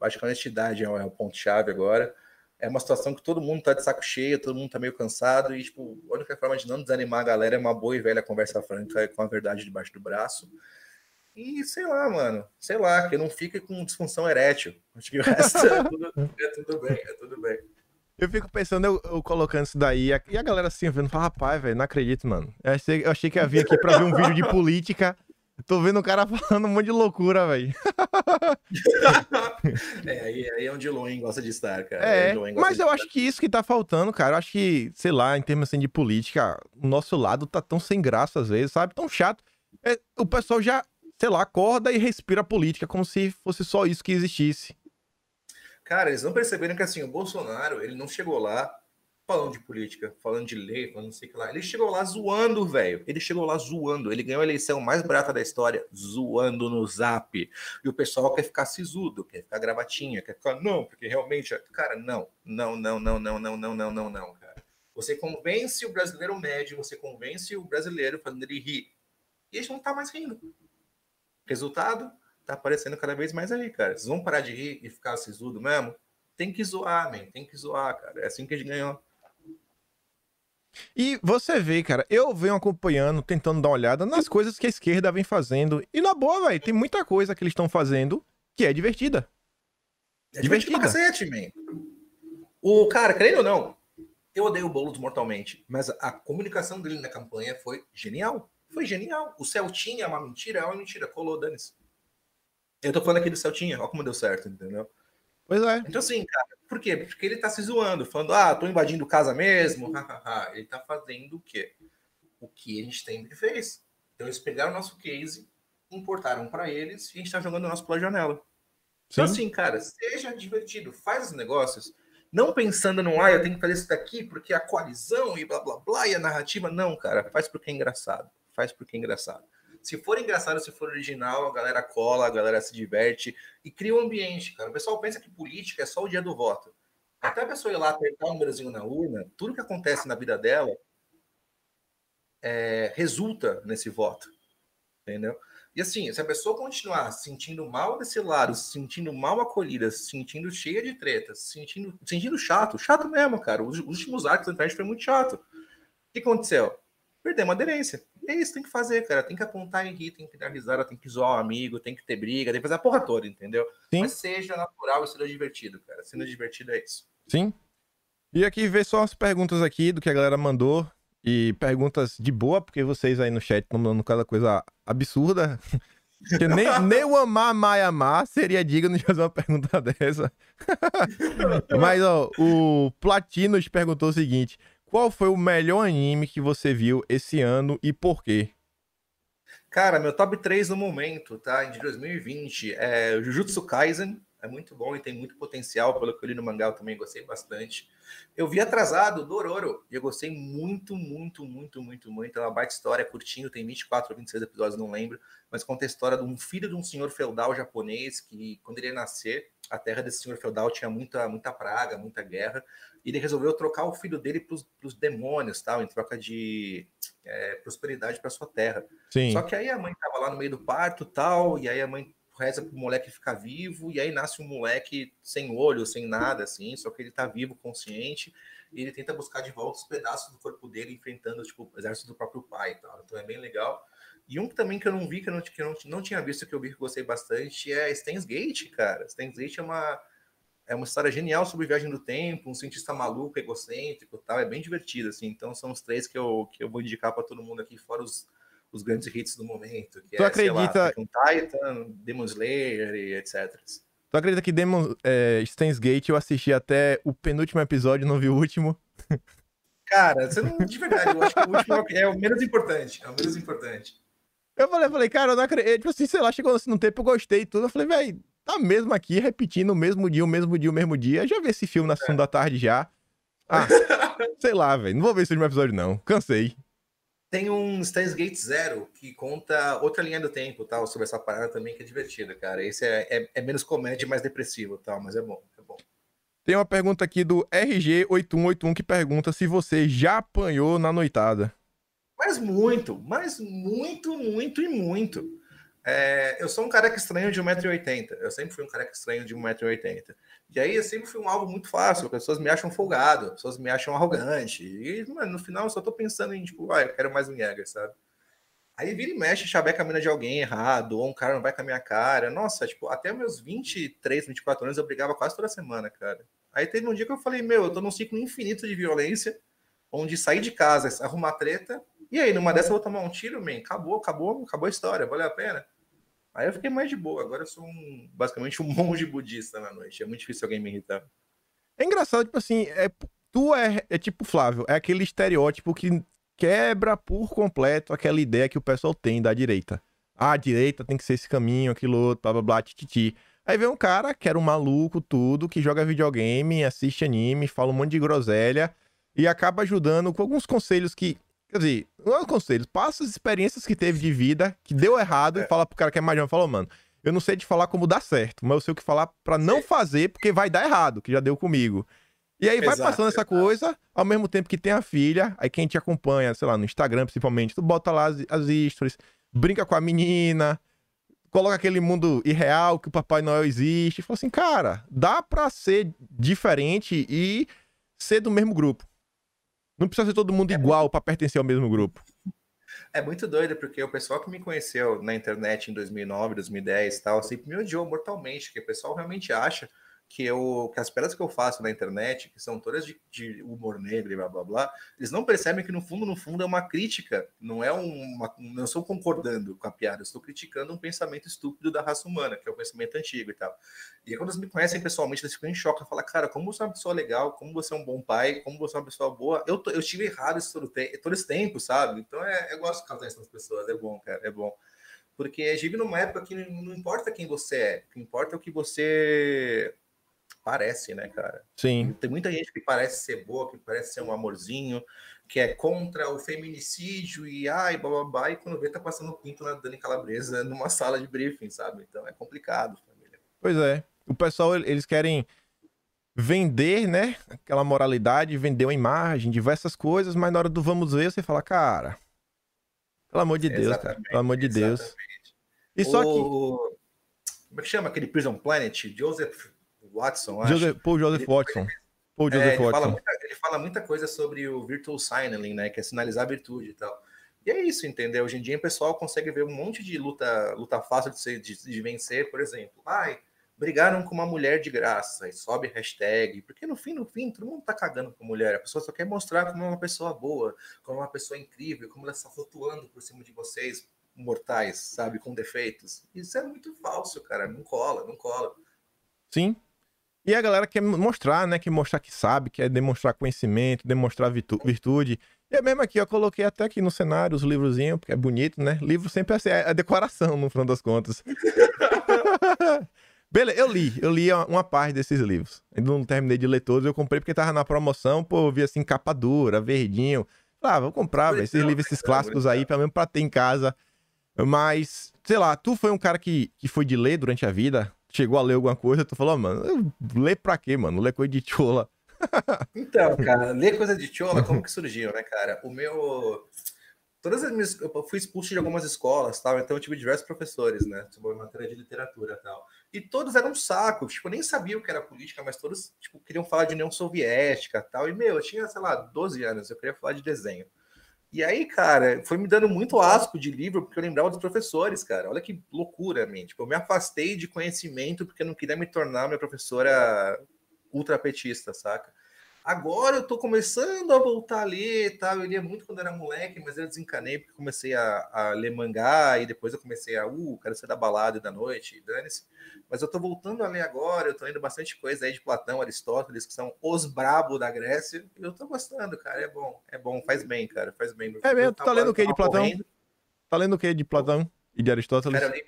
Acho que a honestidade é é o ponto-chave agora é uma situação que todo mundo tá de saco cheio, todo mundo tá meio cansado, e, tipo, a única forma de não desanimar a galera é uma boa e velha conversa franca com a verdade debaixo do braço. E sei lá, mano, sei lá, que não fique com disfunção erétil. Acho que o resto é tudo, é tudo bem, é tudo bem. Eu fico pensando, eu, eu, colocando isso daí, e a galera assim, vendo, fala, rapaz, velho, não acredito, mano. Eu achei, eu achei que ia vir aqui pra ver um vídeo de política. Tô vendo o cara falando um monte de loucura, velho. é, aí, aí é onde o Loen gosta de estar, cara. É, mas eu acho que isso que tá faltando, cara. Eu acho que, sei lá, em termos assim, de política, o nosso lado tá tão sem graça às vezes, sabe? Tão chato. É, o pessoal já, sei lá, acorda e respira política como se fosse só isso que existisse. Cara, eles não perceberam que assim, o Bolsonaro, ele não chegou lá falando de política, falando de lei, falando não sei o que lá. Ele chegou lá zoando, velho. Ele chegou lá zoando. Ele ganhou a eleição mais barata da história, zoando no zap. E o pessoal quer ficar sisudo, quer ficar gravatinha, quer ficar, não, porque realmente. Cara, não, não, não, não, não, não, não, não, não, não, cara. Você convence o brasileiro médio, você convence o brasileiro fazendo ele rir. E a gente não tá mais rindo. Resultado, tá aparecendo cada vez mais aí, cara. Vocês vão parar de rir e ficar sisudo mesmo? Tem que zoar, man. Tem que zoar, cara. É assim que a gente ganhou. E você vê, cara, eu venho acompanhando, tentando dar uma olhada nas coisas que a esquerda vem fazendo. E na boa, velho, tem muita coisa que eles estão fazendo que é divertida. É divertida. Pra cacete, man. O cara, querendo ou não, eu odeio o Boulos mortalmente, mas a comunicação dele na campanha foi genial. Foi genial. O Celtinha é uma mentira, é uma mentira. Colou, dane-se. Eu tô falando aqui do Celtinha, olha como deu certo, entendeu? Pois é. Então, assim, cara, por quê? Porque ele tá se zoando, falando, ah, tô invadindo casa mesmo. ele tá fazendo o quê? O que a gente sempre fez. Então, eles pegaram o nosso case, importaram para eles e a gente tá jogando o nosso pela janela. Então, Sim. Então, assim, cara, seja divertido, faz os negócios, não pensando no, ah, eu tenho que fazer isso daqui porque a coalizão e blá blá blá e a narrativa. Não, cara, faz porque é engraçado. Faz porque é engraçado. Se for engraçado, se for original, a galera cola, a galera se diverte e cria um ambiente, cara. O pessoal pensa que política é só o dia do voto. Até a pessoa ir lá apertar um númerozinho na urna, tudo que acontece na vida dela é, resulta nesse voto. Entendeu? E assim, se a pessoa continuar se sentindo mal desse lado, se sentindo mal acolhida, se sentindo cheia de tretas, se sentindo, sentindo chato, chato mesmo, cara. Os, últimos arcos da internet foi muito chato. O que aconteceu? Perdemos uma aderência. E é isso, tem que fazer, cara. Tem que apontar e rir, tem que dar risada, tem que zoar um amigo, tem que ter briga, tem que fazer a porra toda, entendeu? Sim. Mas seja natural e seja divertido, cara. Sendo divertido é isso. Sim. E aqui ver só as perguntas aqui do que a galera mandou. E perguntas de boa, porque vocês aí no chat estão mandando cada coisa absurda. Porque nem, nem o amar, amar amar seria digno de fazer uma pergunta dessa. Mas, ó, o Platinos perguntou o seguinte: qual foi o melhor anime que você viu esse ano e por quê? Cara, meu top 3 no momento, tá? De 2020 é Jujutsu Kaisen, é muito bom e tem muito potencial, pelo que eu li no mangá eu também gostei bastante. Eu vi atrasado Dororo e eu gostei muito, muito, muito, muito, muito. É uma baita história, curtinho, tem 24 ou 26 episódios, não lembro, mas conta a história de um filho de um senhor feudal japonês que, quando ele ia nascer, a terra desse senhor feudal tinha muita, muita praga, muita guerra, ele resolveu trocar o filho dele para os demônios, tal, em troca de é, prosperidade para sua terra. Sim. Só que aí a mãe estava lá no meio do parto, tal, e aí a mãe reza pro moleque ficar vivo, e aí nasce um moleque sem olho, sem nada, assim, só que ele tá vivo, consciente, e ele tenta buscar de volta os pedaços do corpo dele, enfrentando, tipo, o exército do próprio pai tal. Então é bem legal. E um também que eu não vi, que eu não, que eu não, não tinha visto, que eu vi que gostei bastante, é Stains Gate, cara. Stains Gate é uma, é uma história genial sobre viagem do tempo, um cientista maluco, egocêntrico tal. É bem divertido, assim. Então são os três que eu, que eu vou indicar para todo mundo aqui, fora os os grandes hits do momento. Que tu é, acredita... um Titan, Demon Slayer e etc. Tu acredita que Demon é, Stains Gate eu assisti até o penúltimo episódio, não vi o último? Cara, você não, de verdade, eu acho que o último é o menos importante. É o menos importante. Eu falei, falei, cara, eu não acredito. Tipo assim, sei lá, chegou assim, no tempo, eu gostei e tudo. Eu falei, velho, tá mesmo aqui, repetindo o mesmo dia, o mesmo dia, o mesmo dia. Eu já vi esse filme na sessão é. da tarde já. Ah, sei lá, velho. Não vou ver esse último episódio, não. Cansei. Tem um Steins Gate Zero que conta outra linha do tempo, tal, sobre essa parada também que é divertida, cara. Esse é, é, é menos comédia e mais depressivo, tal, mas é bom, é bom. Tem uma pergunta aqui do RG8181 que pergunta se você já apanhou na noitada. Mas muito, mas muito, muito e muito. É, eu sou um careca estranho de 1,80m. Eu sempre fui um careca estranho de 1,80m. E aí eu sempre fui um alvo muito fácil. As pessoas me acham folgado, as pessoas me acham arrogante. E, mano, no final eu só tô pensando em, tipo, ah, eu quero mais um Jäger, sabe? Aí vira e mexe, chaveca a mina de alguém errado, ou um cara não vai com a minha cara. Nossa, tipo, até meus 23, 24 anos eu brigava quase toda semana, cara. Aí teve um dia que eu falei, meu, eu tô num ciclo infinito de violência, onde sair de casa, arrumar treta, e aí numa dessa eu vou tomar um tiro, man, acabou, acabou, acabou a história, valeu a pena. Aí eu fiquei mais de boa, agora eu sou um, basicamente um monge budista na noite, é muito difícil alguém me irritar. É engraçado, tipo assim, é, tu é, é tipo Flávio, é aquele estereótipo que quebra por completo aquela ideia que o pessoal tem da direita. Ah, a direita tem que ser esse caminho, aquilo outro, blá blá blá, tititi. Aí vem um cara que era um maluco, tudo, que joga videogame, assiste anime, fala um monte de groselha e acaba ajudando com alguns conselhos que. Quer dizer, não é um conselho, passa as experiências que teve de vida, que deu errado, é. e fala pro cara que é mais jovem, falou, mano, eu não sei te falar como dar certo, mas eu sei o que falar para não fazer, porque vai dar errado, que já deu comigo. E aí vai passando essa coisa, ao mesmo tempo que tem a filha, aí quem te acompanha, sei lá, no Instagram principalmente, tu bota lá as, as stories, brinca com a menina, coloca aquele mundo irreal que o Papai Noel existe, e fala assim, cara, dá pra ser diferente e ser do mesmo grupo. Não precisa ser todo mundo é igual muito... para pertencer ao mesmo grupo. É muito doido, porque o pessoal que me conheceu na internet em 2009, 2010 e tal, sempre me odiou mortalmente, porque o pessoal realmente acha que, eu, que as pedras que eu faço na internet, que são todas de, de, humor negro e blá blá blá, eles não percebem que no fundo, no fundo, é uma crítica, não é uma. Não estou concordando com a piada, estou criticando um pensamento estúpido da raça humana, que é o pensamento antigo e tal. E quando eles me conhecem pessoalmente, eles ficam em choque, falam, cara, como você é uma pessoa legal, como você é um bom pai, como você é uma pessoa boa. Eu, eu estive errado esse todo, todo esse tempo, sabe? Então é, eu gosto de causar isso nas pessoas, é bom, cara, é bom porque a gente vive numa época que não importa quem você é, o que importa é o que você parece, né, cara? Sim. Tem muita gente que parece ser boa, que parece ser um amorzinho, que é contra o feminicídio e ai, bababá, e quando vê tá passando o pinto na Dani Calabresa numa sala de briefing, sabe? Então é complicado, família. Pois é. O pessoal, eles querem vender, né, aquela moralidade, vender uma imagem, diversas coisas, mas na hora do vamos ver, você fala, cara, pelo amor de Deus, cara, pelo amor de Deus. E só o... que... Como é que chama aquele Prison Planet? Joseph Watson, Joseph, Paul Joseph ele, Watson. Paul Joseph é, ele, Watson. Fala muita, ele fala muita coisa sobre o virtual signaling, né? Que é sinalizar a virtude e tal. E é isso, entendeu? Hoje em dia o pessoal consegue ver um monte de luta, luta fácil de, ser, de, de vencer, por exemplo. Ai, brigaram com uma mulher de graça e sobe hashtag, porque no fim, no fim, todo mundo tá cagando com mulher. A pessoa só quer mostrar como é uma pessoa boa, como é uma pessoa incrível, como ela está flutuando por cima de vocês, mortais, sabe, com defeitos. Isso é muito falso, cara. Não cola, não cola. Sim, e a galera quer mostrar, né? Quer mostrar que sabe, quer demonstrar conhecimento, demonstrar virtude. E é mesmo aqui, eu coloquei até aqui no cenário os livrozinhos, porque é bonito, né? Livro sempre é assim, é a decoração, no final das contas. Beleza, eu li, eu li uma parte desses livros. Ainda não terminei de ler todos, eu comprei porque tava na promoção, pô, eu vi assim, capa dura, verdinho. Ah, vou comprar, véio, esses livros, esses clássicos aí, pelo menos pra ter em casa. Mas, sei lá, tu foi um cara que, que foi de ler durante a vida? Chegou a ler alguma coisa, tu falou, mano, lê pra quê, mano? Lê coisa de chola. então, cara, ler coisa de chola, como que surgiu, né, cara? O meu. Todas as minhas. Eu fui expulso de algumas escolas, tal, então eu tive diversos professores, né, sobre matéria de literatura tal. E todos eram um saco, tipo, nem sabia o que era política, mas todos, tipo, queriam falar de União Soviética tal. E, meu, eu tinha, sei lá, 12 anos, eu queria falar de desenho. E aí, cara, foi me dando muito asco de livro, porque eu lembrava dos professores, cara. Olha que loucura, man. Tipo, eu me afastei de conhecimento porque eu não queria me tornar minha professora ultrapetista, saca? Agora eu tô começando a voltar a ler, tá? Eu lia muito quando era moleque, mas eu desencanei porque comecei a, a ler mangá e depois eu comecei a, uh, quero ser da balada e da noite, dane-se. Mas eu tô voltando a ler agora, eu tô lendo bastante coisa aí de Platão, Aristóteles, que são os brabo da Grécia, e eu tô gostando, cara, é bom, é bom, faz bem, cara, faz bem. É mesmo, tu tá lendo o que de Platão? Correndo. Tá lendo o que de Platão e de Aristóteles? Cara, eu li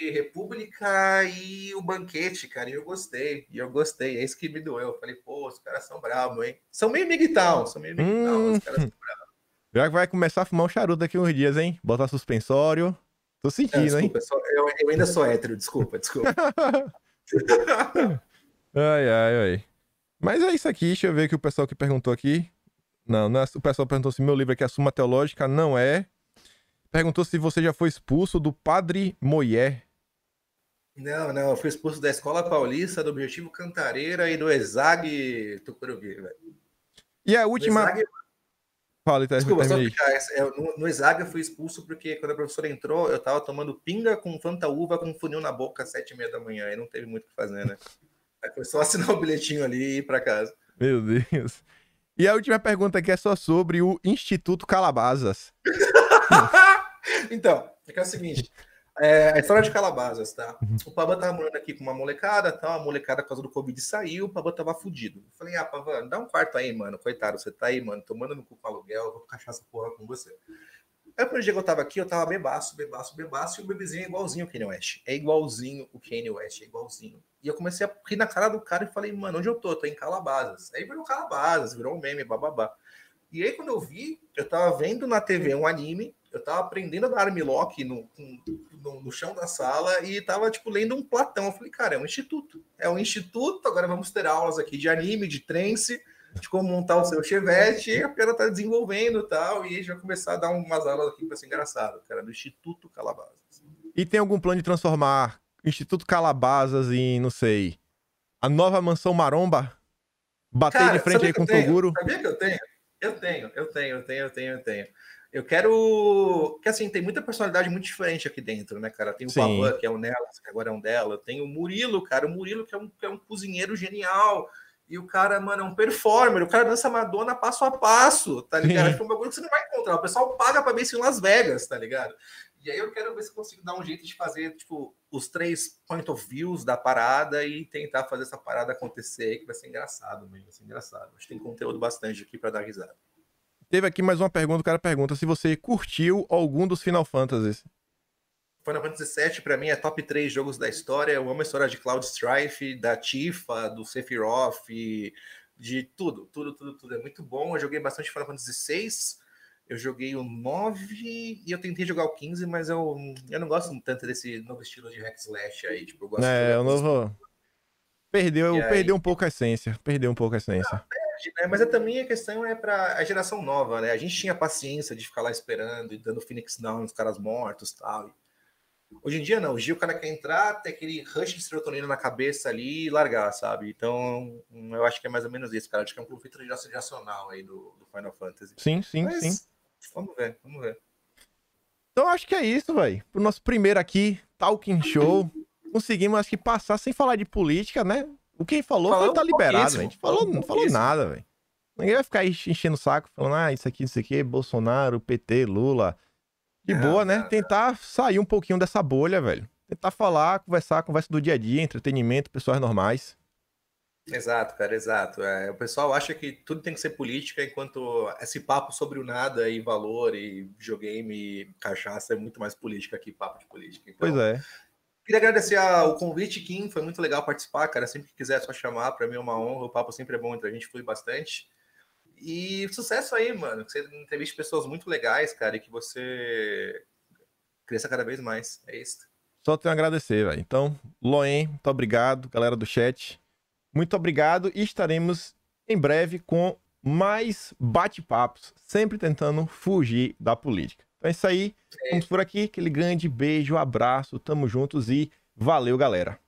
li República e o Banquete, cara, e eu gostei, e eu gostei, é isso que me doeu. Eu falei, pô, os caras são bravos, hein? São meio migtal, são meio migtal, hum. os caras são bravos. Já vai começar a fumar um charuto daqui uns dias, hein? Botar suspensório. Tô sentindo, desculpa, hein? Eu, eu, eu, ainda sou hétero, desculpa, desculpa. ai, ai, ai. Mas é isso aqui, deixa eu ver que o pessoal que perguntou aqui. Não, não é, o pessoal perguntou se meu livro aqui é a Suma Teológica. Não é. Perguntou se você já foi expulso do Padre Moyer. Não, não, eu fui expulso da Escola Paulista, do Objetivo Cantareira e do ESAG Tucuruvi, velho. E a última. ESAG... Fala, então, Desculpa, só ficar. No, no Exaga eu fui expulso porque quando a professora entrou, eu tava tomando pinga com Fanta Uva com funil na boca às sete e meia da manhã. Aí não teve muito o que fazer, né? Aí foi só assinar o bilhetinho ali e ir pra casa. Meu Deus. E a última pergunta aqui é só sobre o Instituto Calabazas. então, é é o seguinte. É, a história de Calabazas, tá? Uhum. O Pablo tava morando aqui com uma molecada, tá? A molecada, por causa do Covid, saiu, o Pablo tava fudido. Eu falei, ah, Pavão, dá um quarto aí, mano. Coitado, você tá aí, mano, tomando no cu com aluguel, eu vou cachar essa porra com você. Aí, o dia que eu tava aqui, eu tava bebaço, bebaço, bebaço, e o bebezinho é igualzinho o Kanye West. É igualzinho o Kanye West, é igualzinho. E eu comecei a rir na cara do cara e falei, mano, onde eu tô? Tô em Calabazas. Aí virou Calabazas, virou um meme, bababá. E aí, quando eu vi, eu tava vendo na TV um anime, eu tava aprendendo a dar armlock no, no, no, chão da sala e tava, tipo, lendo um Platão. Eu falei, cara, é um instituto. É um instituto, agora vamos ter aulas aqui de anime, de trance, de como montar o seu chevette, e a piada tá desenvolvendo e tal, e a gente vai começar a dar umas aulas aqui pra ser engraçado, cara, do Instituto Calabazas. E tem algum plano de transformar Instituto Calabazas em, não sei, a nova mansão Maromba? Bater cara, de frente aí com o Toguro? Sabia que eu tenho? Eu tenho, eu tenho, eu tenho, eu tenho, eu tenho. Eu quero. Que assim, tem muita personalidade muito diferente aqui dentro, né, cara? Tem o Pavan, que é um Nelas, que agora é um dela. Tem o Murilo, cara. O Murilo, que é um, que é um cozinheiro genial. E o cara, mano, é um performer. O cara dança Madonna passo a passo, tá ligado? É um bagulho que você não vai encontrar. O pessoal paga pra ver isso em Las Vegas, tá ligado? E aí eu quero ver se consigo dar um jeito de fazer, tipo, os três point of views da parada e tentar fazer essa parada acontecer aí, que vai ser engraçado, mesmo. Vai ser engraçado. Acho que tem conteúdo bastante aqui para dar risada. Teve aqui mais uma pergunta, o cara pergunta se você curtiu algum dos Final Fantasies. Final Fantasy VII, para mim, é top 3 jogos da história. Eu amo a história de Cloud Strife, da Tifa, do Sephiroth, de tudo, tudo, tudo, tudo. É muito bom. Eu joguei bastante Final Fantasy VI, eu joguei o 9 e eu tentei jogar o 15, mas eu, eu não gosto tanto desse novo estilo de hack slash aí. Tipo, eu gosto é, o novo... Perdeu, perdeu um pouco a essência. Perdeu um pouco a essência. Ah, né? Mas é, também a questão é para a geração nova, né? A gente tinha paciência de ficar lá esperando e dando Phoenix Down nos caras mortos tal. Hoje em dia, não. Hoje o cara quer entrar, ter aquele rush de serotonina na cabeça ali e largar, sabe? Então, eu acho que é mais ou menos isso, cara. Acho que é um conflito geracional aí do, do Final Fantasy. Sim, sim, Mas, sim. Vamos ver, vamos ver. Então, acho que é isso, velho. Pro nosso primeiro aqui, Talking Show. Conseguimos, acho que, passar sem falar de política, né? O que falou foi tá liberado, A gente falou, não falou nada, velho. Ninguém vai ficar enchendo o saco falando, ah, isso aqui, isso aqui, Bolsonaro, PT, Lula. De boa, né? Tentar sair um pouquinho dessa bolha, velho. Tentar falar, conversar, conversa do dia a dia, entretenimento, pessoas normais. Exato, cara, exato. É, o pessoal acha que tudo tem que ser política, enquanto esse papo sobre o nada e valor e videogame e cachaça é muito mais política que papo de política. Então, pois é. Queria agradecer o convite, Kim. Foi muito legal participar, cara. Sempre que quiser, é só chamar. Para mim é uma honra. O papo sempre é bom entre a gente, flui bastante. E sucesso aí, mano. Que você entreviste pessoas muito legais, cara, e que você cresça cada vez mais. É isso. Só tenho a agradecer, velho. Então, Loen, muito obrigado, galera do chat. Muito obrigado e estaremos em breve com mais bate-papos, sempre tentando fugir da política. Então é isso aí. Vamos por aqui. Aquele grande beijo, abraço. Tamo juntos e valeu, galera.